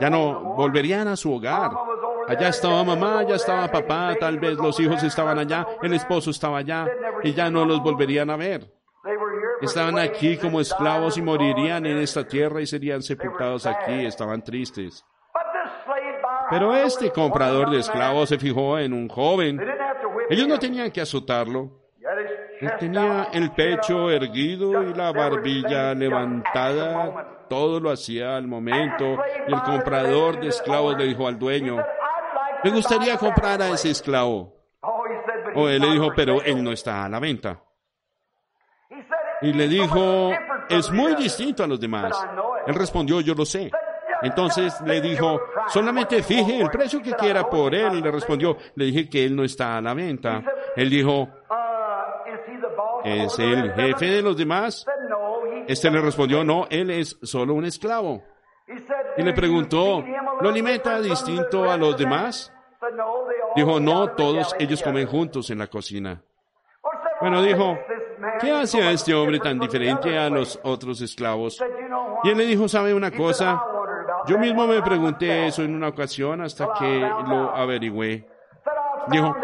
Ya no volverían a su hogar. Allá estaba mamá, allá estaba papá, tal vez los hijos estaban allá, el esposo estaba allá y ya no los volverían a ver. Estaban aquí como esclavos y morirían en esta tierra y serían sepultados aquí. Estaban tristes. Pero este comprador de esclavos se fijó en un joven. Ellos no tenían que azotarlo. Él tenía el pecho erguido y la barbilla levantada. Todo lo hacía al momento. Y el comprador de esclavos le dijo al dueño, me gustaría comprar a ese esclavo. O él le dijo, pero él no está a la venta y le dijo, es muy distinto a los demás. Él respondió, yo lo sé. Entonces le dijo, solamente fije el precio que quiera por él. Le respondió, le dije que él no está a la venta. Él dijo, ¿es el jefe de los demás? Este le respondió, no, él es solo un esclavo. Y le preguntó, ¿lo alimenta distinto a los demás? Dijo, no, todos ellos comen juntos en la cocina. Bueno, dijo, ¿qué hace a este hombre tan diferente a los otros esclavos? Y él le dijo, ¿sabe una cosa? Yo mismo me pregunté eso en una ocasión hasta que lo averigüé. Dijo,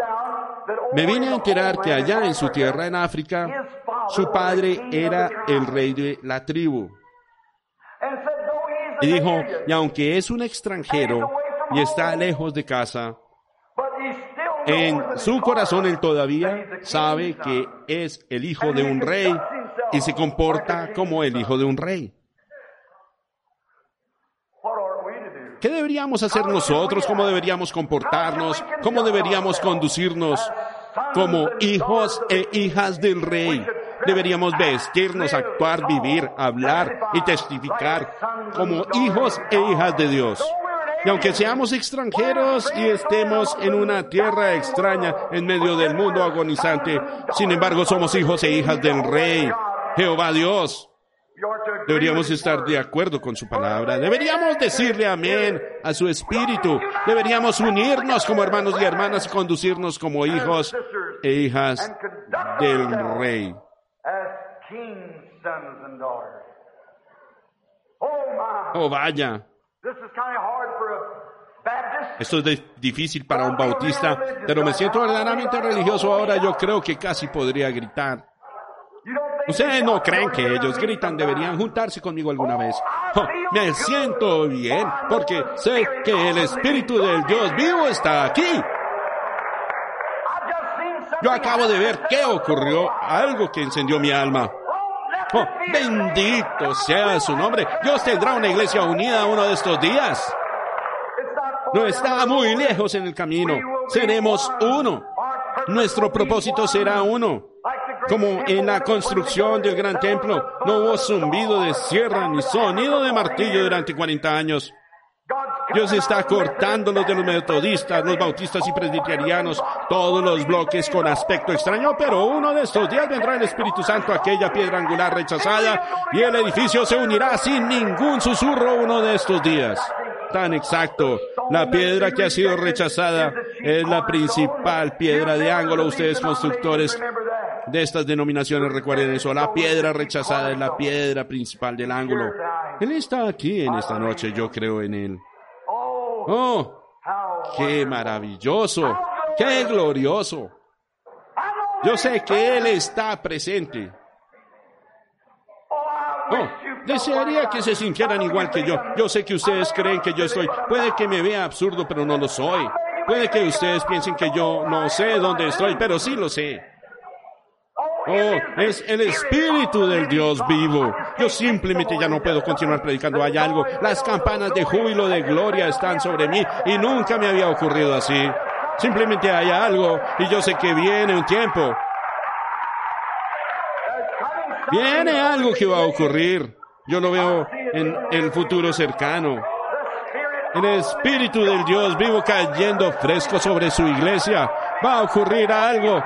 me vine a enterar que allá en su tierra en África, Su padre era el rey de la tribu. Y dijo, y aunque es un extranjero y está lejos de casa, en su corazón él todavía sabe que es el hijo de un rey y se comporta como el hijo de un rey. ¿Qué deberíamos hacer nosotros? ¿Cómo deberíamos comportarnos? ¿Cómo deberíamos conducirnos como hijos e hijas del rey? Deberíamos vestirnos, actuar, vivir, hablar y testificar como hijos e hijas de Dios. Y aunque seamos extranjeros y estemos en una tierra extraña en medio del mundo agonizante, sin embargo somos hijos e hijas del Rey, Jehová Dios. Deberíamos estar de acuerdo con su palabra. Deberíamos decirle amén a su espíritu. Deberíamos unirnos como hermanos y hermanas y conducirnos como hijos e hijas del rey. Oh, vaya. Esto es difícil para un bautista, pero me siento verdaderamente religioso ahora. Yo creo que casi podría gritar. Ustedes no creen que ellos gritan, deberían juntarse conmigo alguna vez. Oh, me siento bien porque sé que el Espíritu del Dios vivo está aquí. Yo acabo de ver qué ocurrió, algo que encendió mi alma. Oh, bendito sea su nombre. Dios tendrá una iglesia unida uno de estos días. No está muy lejos en el camino. Seremos uno. Nuestro propósito será uno. Como en la construcción del gran templo, no hubo zumbido de sierra ni sonido de martillo durante 40 años. Dios está cortando los de los metodistas, los bautistas y presbiterianos, todos los bloques con aspecto extraño, pero uno de estos días vendrá el Espíritu Santo, aquella piedra angular rechazada, y el edificio se unirá sin ningún susurro uno de estos días. Tan exacto. La piedra que ha sido rechazada es la principal piedra de ángulo. Ustedes constructores de estas denominaciones recuerden eso. La piedra rechazada es la piedra principal del ángulo. Él está aquí en esta noche. Yo creo en él. Oh, qué maravilloso. Qué glorioso. Yo sé que Él está presente. Oh, desearía que se sintieran igual que yo. Yo sé que ustedes creen que yo estoy. Puede que me vea absurdo, pero no lo soy. Puede que ustedes piensen que yo no sé dónde estoy, pero sí lo sé. Oh, es el Espíritu del Dios vivo. Yo simplemente ya no puedo continuar predicando. Hay algo. Las campanas de júbilo, de gloria están sobre mí y nunca me había ocurrido así. Simplemente hay algo y yo sé que viene un tiempo Viene algo que va a ocurrir. Yo lo veo en el futuro cercano. El Espíritu del Dios vivo cayendo fresco sobre su iglesia. Va a ocurrir algo.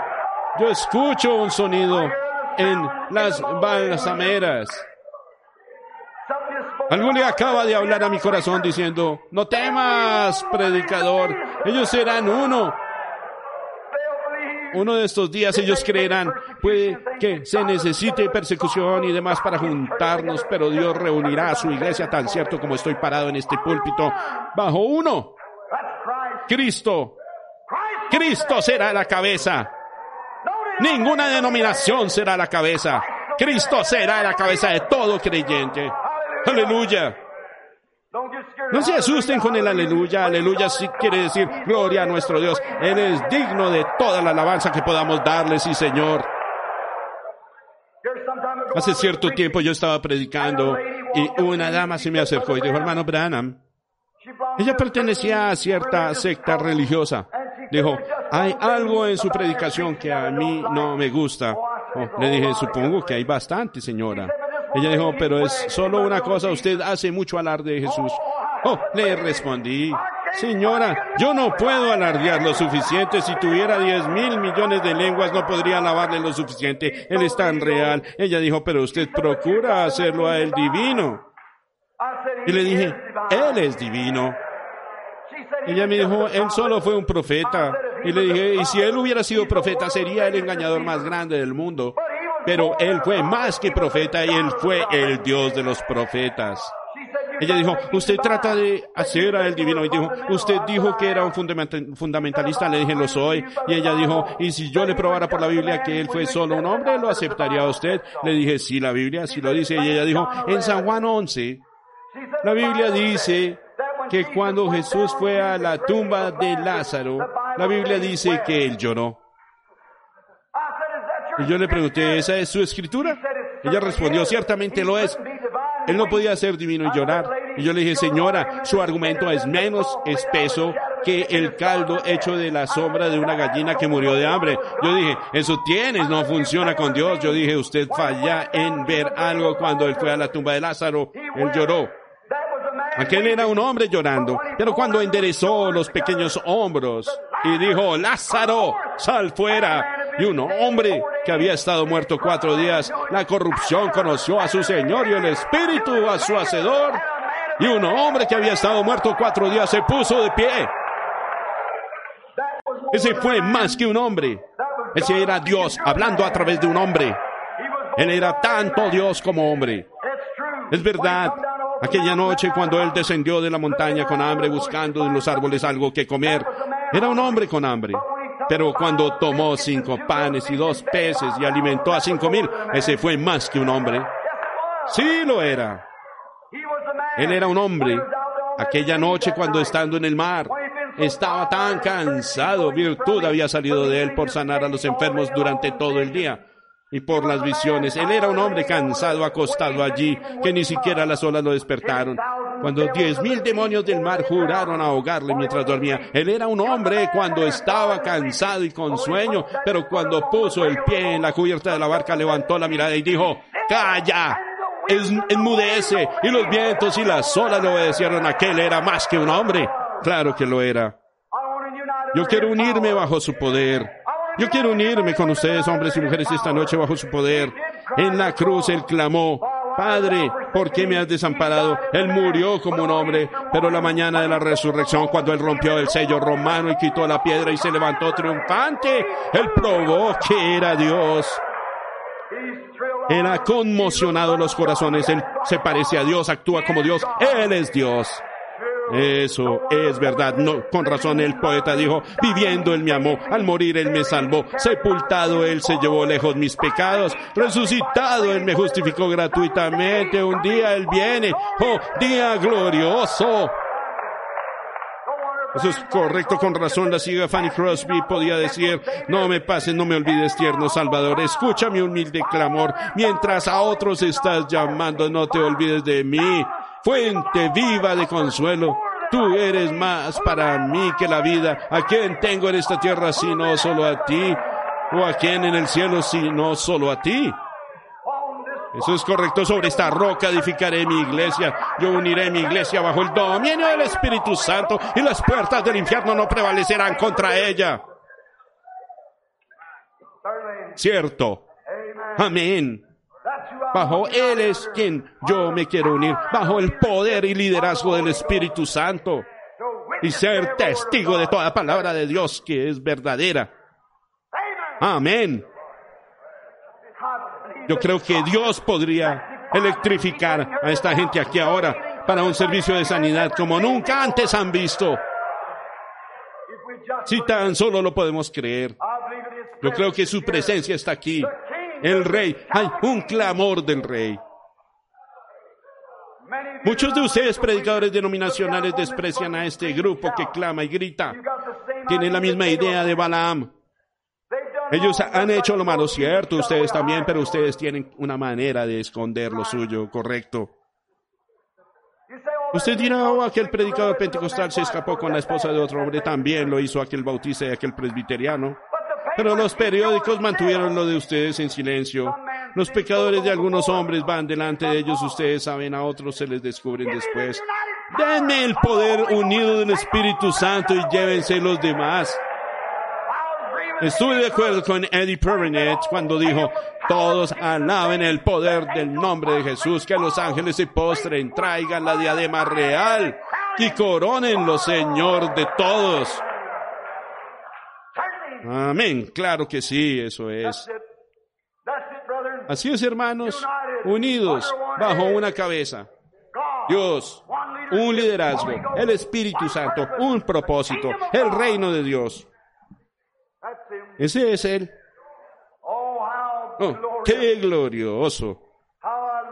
Yo escucho un sonido en las balsameras. Algún le acaba de hablar a mi corazón diciendo, no temas, predicador, ellos serán uno uno de estos días ellos creerán, puede que se necesite persecución y demás para juntarnos, pero Dios reunirá a su iglesia tan cierto como estoy parado en este púlpito bajo uno. Cristo. Cristo será la cabeza. Ninguna denominación será la cabeza. Cristo será la cabeza de todo creyente. Aleluya. No se asusten con el aleluya. Aleluya sí quiere decir gloria a nuestro Dios. Él es digno de toda la alabanza que podamos darle, sí Señor. Hace cierto tiempo yo estaba predicando y una dama se me acercó y dijo, hermano Branham, ella pertenecía a cierta secta religiosa. Dijo, hay algo en su predicación que a mí no me gusta. Oh, le dije, supongo que hay bastante, señora. Ella dijo, pero es solo una cosa, usted hace mucho alarde de Jesús. Oh, le respondí, señora, yo no puedo alardear lo suficiente. Si tuviera diez mil millones de lenguas no podría alabarle lo suficiente. Él es tan real. Ella dijo, pero usted procura hacerlo a él divino. Y le dije, él es divino. Ella me dijo, él solo fue un profeta. Y le dije, y si él hubiera sido profeta, sería el engañador más grande del mundo. Pero él fue más que profeta y él fue el Dios de los profetas. Ella dijo, usted trata de hacer a él divino. Y dijo, usted dijo que era un fundamentalista. Le dije, lo soy. Y ella dijo, y si yo le probara por la Biblia que él fue solo un hombre, ¿lo aceptaría usted? Le dije, sí, la Biblia sí lo dice. Y ella dijo, en San Juan 11, la Biblia dice que cuando Jesús fue a la tumba de Lázaro, la Biblia dice que él lloró. Y yo le pregunté, ¿esa es su escritura? Ella respondió, ciertamente lo es. Él no podía ser divino y llorar. Y yo le dije, señora, su argumento es menos espeso que el caldo hecho de la sombra de una gallina que murió de hambre. Yo dije, eso tienes, no funciona con Dios. Yo dije, usted falla en ver algo cuando él fue a la tumba de Lázaro. Él lloró. Aquel era un hombre llorando, pero cuando enderezó los pequeños hombros y dijo, Lázaro, sal fuera, y un hombre que había estado muerto cuatro días, la corrupción conoció a su Señor y el Espíritu a su Hacedor. Y un hombre que había estado muerto cuatro días se puso de pie. Ese fue más que un hombre. Ese era Dios hablando a través de un hombre. Él era tanto Dios como hombre. Es verdad. Aquella noche cuando él descendió de la montaña con hambre buscando en los árboles algo que comer, era un hombre con hambre. Pero cuando tomó cinco panes y dos peces y alimentó a cinco mil, ese fue más que un hombre. Sí lo era. Él era un hombre. Aquella noche cuando estando en el mar, estaba tan cansado, virtud había salido de él por sanar a los enfermos durante todo el día y por las visiones. Él era un hombre cansado, acostado allí, que ni siquiera las olas lo despertaron. Cuando diez mil demonios del mar juraron ahogarle mientras dormía. Él era un hombre cuando estaba cansado y con sueño, pero cuando puso el pie en la cubierta de la barca levantó la mirada y dijo, ¡Calla! Enmudece. Y los vientos y las olas le obedecieron. Aquel era más que un hombre. Claro que lo era. Yo quiero unirme bajo su poder. Yo quiero unirme con ustedes, hombres y mujeres, esta noche bajo su poder. En la cruz él clamó, Padre, ¿por qué me has desamparado? Él murió como un hombre, pero la mañana de la resurrección, cuando él rompió el sello romano y quitó la piedra y se levantó triunfante, él probó que era Dios. Él ha conmocionado los corazones, él se parece a Dios, actúa como Dios, él es Dios. Eso es verdad. No, con razón el poeta dijo, viviendo él me amó, al morir él me salvó, sepultado él se llevó lejos mis pecados, resucitado él me justificó gratuitamente, un día él viene, oh, día glorioso. Eso es correcto, con razón la ciega Fanny Crosby podía decir, no me pases, no me olvides, tierno Salvador, escucha mi humilde clamor, mientras a otros estás llamando, no te olvides de mí fuente viva de consuelo. Tú eres más para mí que la vida. ¿A quién tengo en esta tierra sino solo a ti? ¿O a quién en el cielo sino solo a ti? Eso es correcto. Sobre esta roca edificaré mi iglesia. Yo uniré mi iglesia bajo el dominio del Espíritu Santo y las puertas del infierno no prevalecerán contra ella. Cierto. Amén. Bajo Él es quien yo me quiero unir, bajo el poder y liderazgo del Espíritu Santo y ser testigo de toda palabra de Dios que es verdadera. Amén. Yo creo que Dios podría electrificar a esta gente aquí ahora para un servicio de sanidad como nunca antes han visto. Si tan solo lo podemos creer. Yo creo que su presencia está aquí el rey. Hay un clamor del rey. Muchos de ustedes, predicadores denominacionales, desprecian a este grupo que clama y grita. Tienen la misma idea de Balaam. Ellos han hecho lo malo cierto, ustedes también, pero ustedes tienen una manera de esconder lo suyo, correcto. Usted dirá, oh, aquel predicador pentecostal se escapó con la esposa de otro hombre, también lo hizo aquel bautista y aquel presbiteriano. Pero los periódicos mantuvieron lo de ustedes en silencio. Los pecadores de algunos hombres van delante de ellos, ustedes saben, a otros se les descubren después. Denme el poder unido del Espíritu Santo y llévense los demás. Estuve de acuerdo con Eddie Perrinet cuando dijo, todos alaben el poder del nombre de Jesús, que los ángeles se postren, traigan la diadema real y coronenlo, Señor de todos. Amén. Claro que sí, eso es. Así es, hermanos, unidos bajo una cabeza. Dios, un liderazgo, el Espíritu Santo, un propósito, el reino de Dios. Ese es Él. Oh, qué glorioso.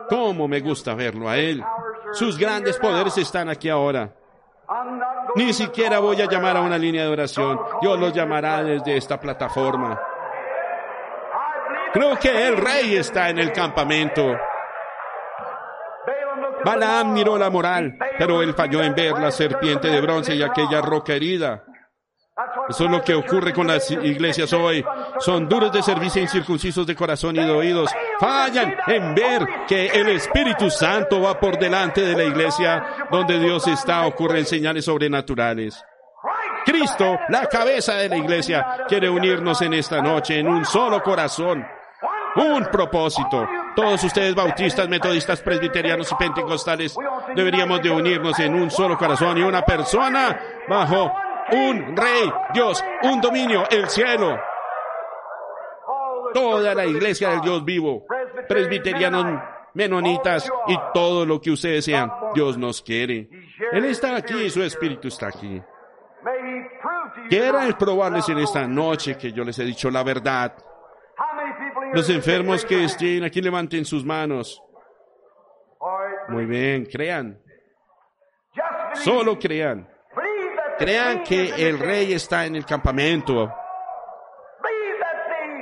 Cómo me gusta verlo a Él. Sus grandes poderes están aquí ahora. Ni siquiera voy a llamar a una línea de oración. Dios los llamará desde esta plataforma. Creo que el rey está en el campamento. Balaam miró la moral, pero él falló en ver la serpiente de bronce y aquella roca herida. Eso es lo que ocurre con las iglesias hoy. Son duros de servicio, incircuncisos de corazón y de oídos. Fallan en ver que el Espíritu Santo va por delante de la iglesia donde Dios está. Ocurren señales sobrenaturales. Cristo, la cabeza de la iglesia, quiere unirnos en esta noche en un solo corazón. Un propósito. Todos ustedes, bautistas, metodistas, presbiterianos y pentecostales, deberíamos de unirnos en un solo corazón y una persona bajo un rey, Dios, un dominio, el cielo. Toda la iglesia del Dios vivo, presbiterianos, menonitas y todo lo que ustedes sean, Dios nos quiere. Él está aquí, su espíritu está aquí. Quiera probarles en esta noche que yo les he dicho la verdad. Los enfermos que estén aquí levanten sus manos. Muy bien, crean. Solo crean. Crean que el rey está en el campamento.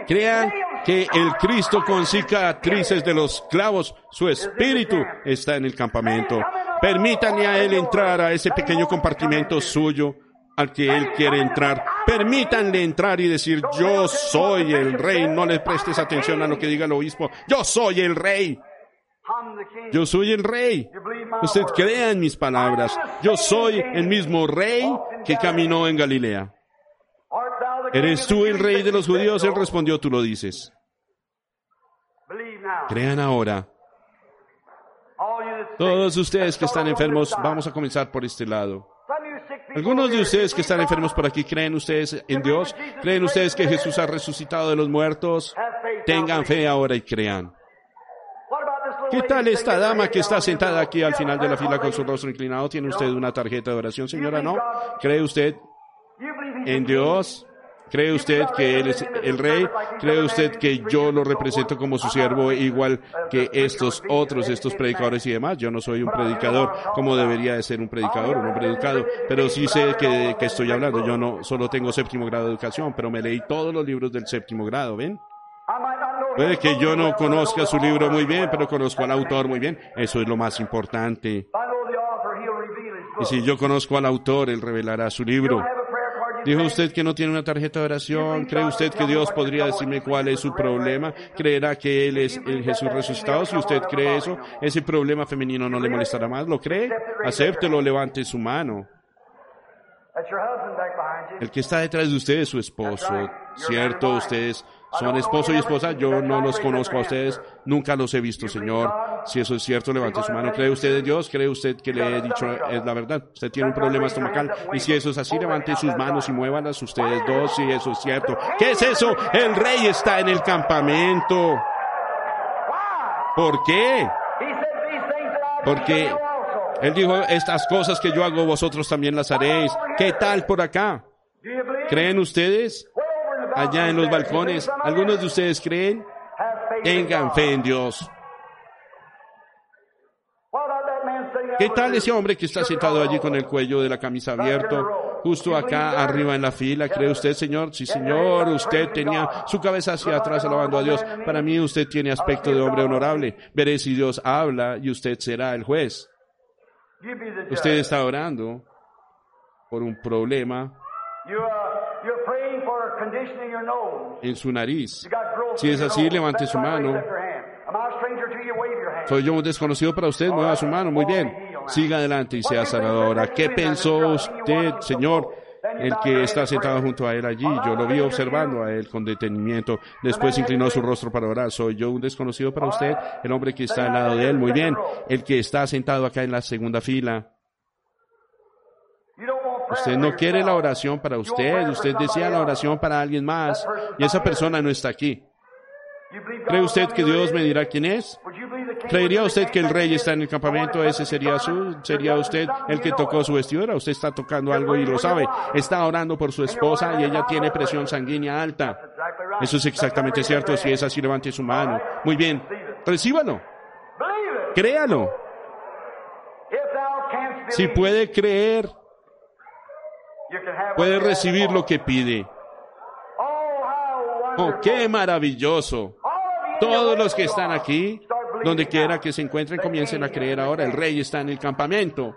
Crean que el Cristo con cicatrices de los clavos, su espíritu está en el campamento. Permítanle a él entrar a ese pequeño compartimento suyo al que él quiere entrar. Permítanle entrar y decir, yo soy el rey. No le prestes atención a lo que diga el obispo. Yo soy el rey. Yo soy el rey. Usted crea en mis palabras. Yo soy el mismo rey que caminó en Galilea. ¿Eres tú el rey de los judíos? Él respondió, tú lo dices. Crean ahora. Todos ustedes que están enfermos, vamos a comenzar por este lado. Algunos de ustedes que están enfermos por aquí, ¿creen ustedes en Dios? ¿Creen ustedes que Jesús ha resucitado de los muertos? Tengan fe ahora y crean. ¿Qué tal esta dama que está sentada aquí al final de la fila con su rostro inclinado? ¿Tiene usted una tarjeta de oración, señora? ¿No? ¿Cree usted en Dios? ¿Cree usted que Él es el rey? ¿Cree usted que yo lo represento como su siervo igual que estos otros, estos predicadores y demás? Yo no soy un predicador como debería de ser un predicador, un predicado, pero sí sé que, que estoy hablando. Yo no solo tengo séptimo grado de educación, pero me leí todos los libros del séptimo grado, ¿ven? Puede que yo no conozca su libro muy bien, pero conozco al autor muy bien. Eso es lo más importante. Y si yo conozco al autor, él revelará su libro. Dijo usted que no tiene una tarjeta de oración. ¿Cree usted que Dios podría decirme cuál es su problema? ¿Creerá que Él es el Jesús resucitado? Si usted cree eso, ese problema femenino no le molestará más. ¿Lo cree? Acéptelo, levante su mano. El que está detrás de usted es su esposo, ¿cierto? Ustedes son esposo y esposa, yo no los conozco a ustedes, nunca los he visto, Señor. Si eso es cierto, levante su mano. ¿Cree usted en Dios? ¿Cree usted que le he dicho es la verdad? Usted tiene un problema estomacal. Y si eso es así, levante sus manos y muévanlas ustedes dos, si eso es cierto. ¿Qué es eso? El rey está en el campamento. ¿Por qué? Porque él dijo, estas cosas que yo hago, vosotros también las haréis. ¿Qué tal por acá? ¿Creen ustedes? Allá en los balcones, ¿algunos de ustedes creen? Tengan fe en Dios. ¿Qué tal ese hombre que está sentado allí con el cuello de la camisa abierto? Justo acá arriba en la fila, ¿cree usted, Señor? Sí, Señor, usted tenía su cabeza hacia atrás alabando a Dios. Para mí usted tiene aspecto de hombre honorable. Veré si Dios habla y usted será el juez. Usted está orando por un problema en su nariz. Si es así, levante su mano. Soy yo un desconocido para usted, mueva su mano. Muy bien. Siga adelante y sea sanadora. ¿Qué pensó usted, Señor? El que está sentado junto a él allí, yo lo vi observando a él con detenimiento. Después inclinó su rostro para orar. ¿Soy yo un desconocido para usted? El hombre que está al lado de él. Muy bien. El que está sentado acá en la segunda fila. Usted no quiere la oración para usted, usted desea la oración para alguien más y esa persona no está aquí. ¿Cree usted que Dios me dirá quién es? ¿Creería usted que el rey está en el campamento? Ese sería su, sería usted el que tocó su vestidura. Usted está tocando algo y lo sabe. Está orando por su esposa y ella tiene presión sanguínea alta. Eso es exactamente cierto. Si es así, levante su mano. Muy bien. Recíbalo. Créalo. Si puede creer, puede recibir lo que pide. Oh, qué maravilloso. Todos los que están aquí, donde quiera que se encuentren, comiencen a creer ahora. El rey está en el campamento.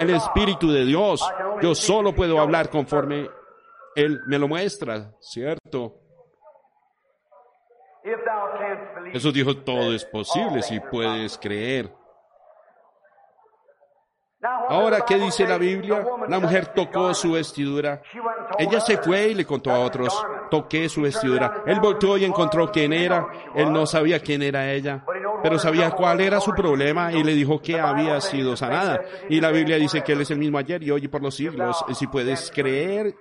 El Espíritu de Dios. Yo solo puedo hablar conforme Él me lo muestra, ¿cierto? Jesús dijo, todo es posible si puedes creer. Ahora, ¿qué dice la Biblia? La mujer tocó su vestidura. Ella se fue y le contó a otros, toqué su vestidura. Él volteó y encontró quién era. Él no sabía quién era ella, pero sabía cuál era su problema y le dijo que había sido sanada. Y la Biblia dice que Él es el mismo ayer y hoy y por los siglos. Si puedes creer,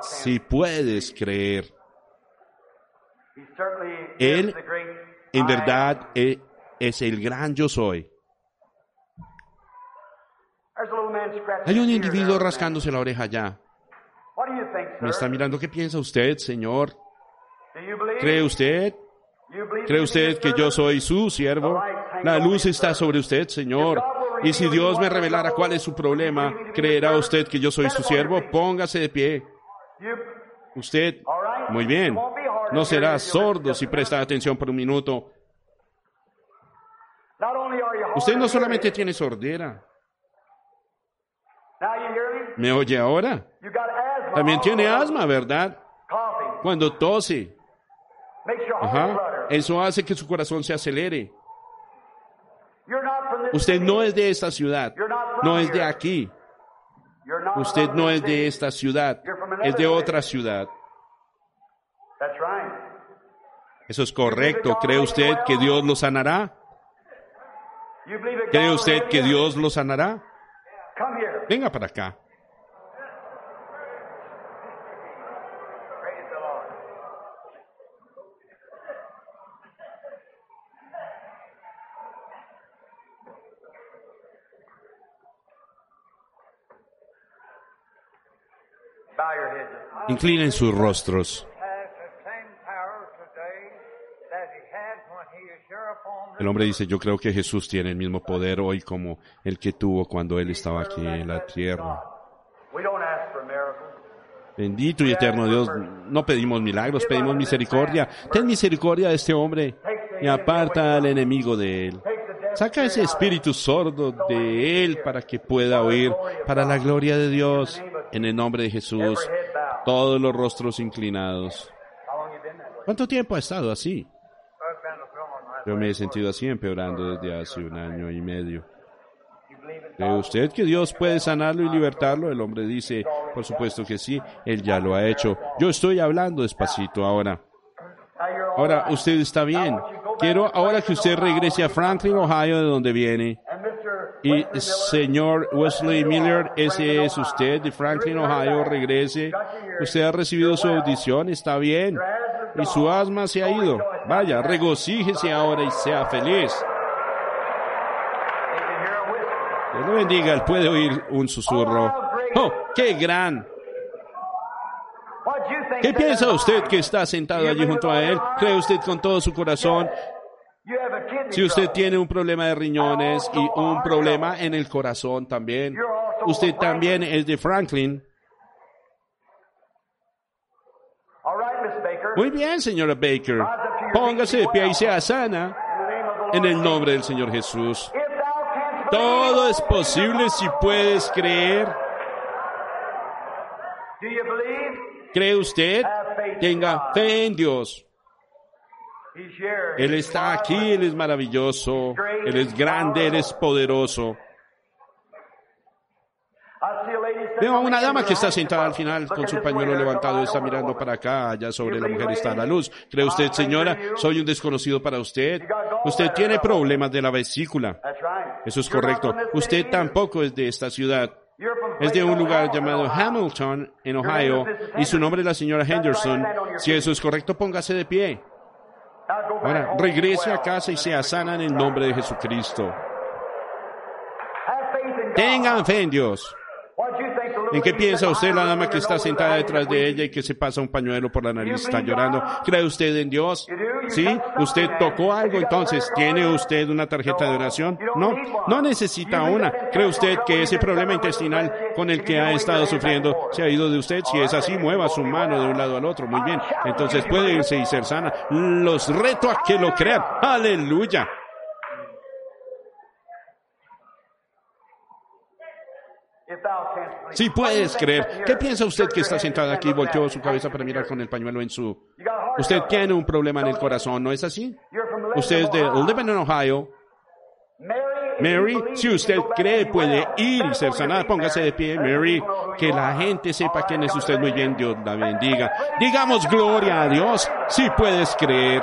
si puedes creer, Él en verdad es el gran yo soy. Hay un individuo rascándose la oreja allá. ¿Me está mirando? ¿Qué piensa usted, Señor? ¿Cree usted? ¿Cree usted que yo soy su siervo? La luz está sobre usted, Señor. Y si Dios me revelara cuál es su problema, ¿creerá usted que yo soy su siervo? Póngase de pie. Usted, muy bien, no será sordo si presta atención por un minuto. Usted no solamente tiene sordera. ¿Me oye ahora? También tiene asma, ¿verdad? Cuando tose. Ajá. Eso hace que su corazón se acelere. Usted no es de esta ciudad. No es de aquí. Usted no es de esta ciudad. Es de otra ciudad. Eso es correcto. ¿Cree usted que Dios lo sanará? ¿Cree usted que Dios lo sanará? Venga para acá. Inclinen sus rostros. El hombre dice, yo creo que Jesús tiene el mismo poder hoy como el que tuvo cuando Él estaba aquí en la tierra. Bendito y eterno Dios, no pedimos milagros, pedimos misericordia. Ten misericordia de este hombre y aparta al enemigo de él. Saca ese espíritu sordo de él para que pueda oír, para la gloria de Dios, en el nombre de Jesús, todos los rostros inclinados. ¿Cuánto tiempo ha estado así? Yo me he sentido así empeorando desde hace un año y medio. ¿Cree usted que Dios puede sanarlo y libertarlo? El hombre dice, por supuesto que sí, Él ya lo ha hecho. Yo estoy hablando despacito ahora. Ahora, usted está bien. Quiero ahora que usted regrese a Franklin, Ohio, de donde viene. Y señor Wesley Miller, ese es usted de Franklin, Ohio, regrese. Usted ha recibido su audición, está bien y su asma se ha ido. Vaya, regocíjese ahora y sea feliz. Dios lo bendiga, él puede oír un susurro. ¡Oh, qué gran! ¿Qué piensa usted que está sentado allí junto a él? ¿Cree usted con todo su corazón? Si usted tiene un problema de riñones y un problema en el corazón también, usted también es de Franklin. Muy bien, señora Baker. Póngase de pie y sea sana en el nombre del Señor Jesús. Todo es posible si puedes creer. ¿Cree usted? Tenga fe en Dios. Él está aquí, Él es maravilloso, Él es grande, Él es poderoso. Veo a una dama que está sentada al final con su pañuelo levantado, está mirando para acá, allá sobre la mujer está la luz. ¿Cree usted, señora, soy un desconocido para usted? Usted tiene problemas de la vesícula. Eso es correcto. Usted tampoco es de esta ciudad. es de un lugar llamado Hamilton, en Ohio, y su nombre es la señora Henderson. Si eso es correcto, póngase de pie. Ahora, regrese a casa y sea sana en el nombre de Jesucristo. Tengan fe en Dios. ¿En qué piensa usted la dama que está sentada detrás de ella y que se pasa un pañuelo por la nariz, está llorando? ¿Cree usted en Dios? ¿Sí? ¿Usted tocó algo entonces? ¿Tiene usted una tarjeta de oración? No, no necesita una. ¿Cree usted que ese problema intestinal con el que ha estado sufriendo se ha ido de usted? Si es así, mueva su mano de un lado al otro. Muy bien. Entonces puede irse y ser sana. Los reto a que lo crean. Aleluya. Si puedes creer. ¿Qué piensa usted que está sentada aquí y volteó su cabeza para mirar con el pañuelo en su... Usted tiene un problema en el corazón, ¿no es así? Usted es de Lebanon, Ohio. Mary, si usted cree puede ir y ser sanada, póngase de pie, Mary, que la gente sepa quién es usted muy bien, Dios la bendiga. Digamos gloria a Dios, si puedes creer.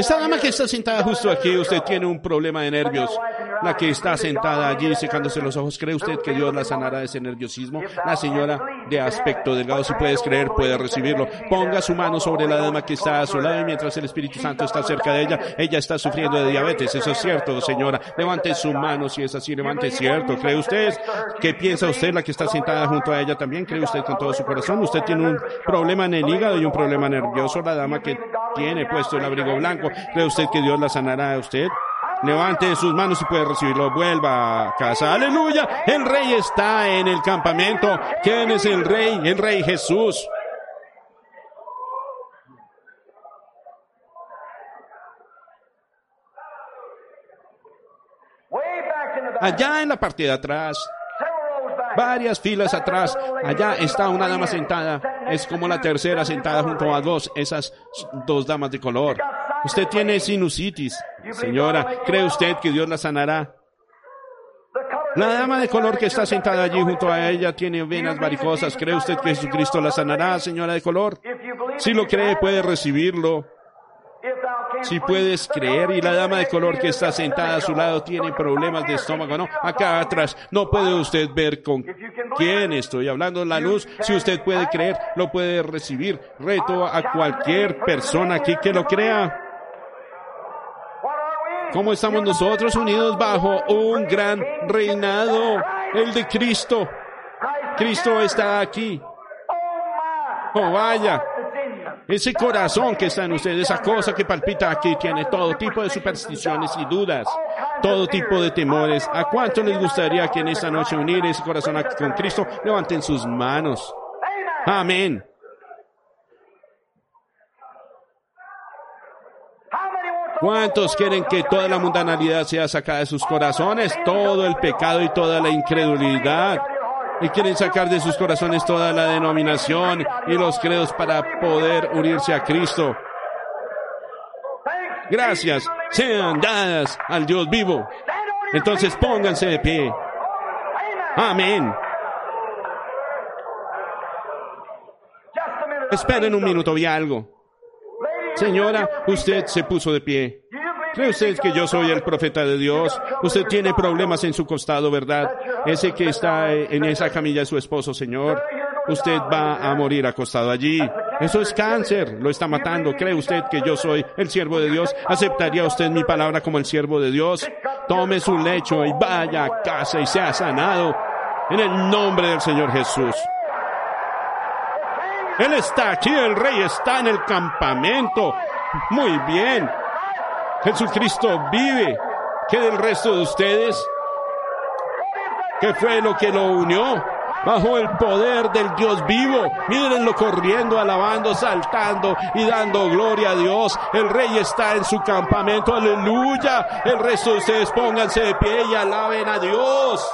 Esta dama que está sentada justo aquí, usted tiene un problema de nervios. La que está sentada allí secándose los ojos, ¿cree usted que Dios la sanará de ese nerviosismo? La señora de aspecto delgado, si puedes creer, puede recibirlo. Ponga su mano sobre la dama que está a su lado y mientras el Espíritu Santo está cerca de ella, ella está sufriendo de diabetes. Eso es cierto, señora. Levante su mano si es así, levante cierto. ¿Cree usted? ¿Qué piensa usted la que está sentada junto a ella también? ¿Cree usted con todo su corazón? Usted tiene un problema en el hígado y un problema nervioso. La dama que tiene puesto el abrigo blanco, ¿cree usted que Dios la sanará a usted? Levante sus manos y puede recibirlo. Vuelva a casa. Aleluya. El rey está en el campamento. ¿Quién es el rey? El rey Jesús. Allá en la parte de atrás, varias filas atrás, allá está una dama sentada. Es como la tercera sentada junto a dos, esas dos damas de color. Usted tiene sinusitis. Señora, ¿cree usted que Dios la sanará? La dama de color que está sentada allí junto a ella tiene venas varicosas. ¿Cree usted que Jesucristo la sanará, señora de color? Si lo cree, puede recibirlo. Si puedes creer, y la dama de color que está sentada a su lado tiene problemas de estómago, ¿no? Acá atrás, no puede usted ver con quién estoy hablando. La luz, si usted puede creer, lo puede recibir. Reto a cualquier persona aquí que lo crea. ¿Cómo estamos nosotros unidos bajo un gran reinado? El de Cristo. Cristo está aquí. Oh, vaya. Ese corazón que está en usted, esa cosa que palpita aquí, tiene todo tipo de supersticiones y dudas, todo tipo de temores. ¿A cuánto les gustaría que en esta noche unir ese corazón con Cristo? Levanten sus manos. Amén. ¿Cuántos quieren que toda la mundanalidad sea sacada de sus corazones? Todo el pecado y toda la incredulidad. Y quieren sacar de sus corazones toda la denominación y los credos para poder unirse a Cristo. Gracias sean dadas al Dios vivo. Entonces pónganse de pie. Amén. Esperen un minuto, vi algo. Señora, usted se puso de pie. ¿Cree usted que yo soy el profeta de Dios? Usted tiene problemas en su costado, ¿verdad? Ese que está en esa camilla de su esposo, Señor. Usted va a morir acostado allí. Eso es cáncer, lo está matando. ¿Cree usted que yo soy el siervo de Dios? ¿Aceptaría usted mi palabra como el siervo de Dios? Tome su lecho y vaya a casa y sea sanado en el nombre del Señor Jesús. Él está aquí, el rey está en el campamento. Muy bien. Jesucristo vive. ¿Qué del resto de ustedes? ¿Qué fue lo que lo unió? Bajo el poder del Dios vivo. Mírenlo corriendo, alabando, saltando y dando gloria a Dios. El rey está en su campamento. Aleluya. El resto de ustedes pónganse de pie y alaben a Dios.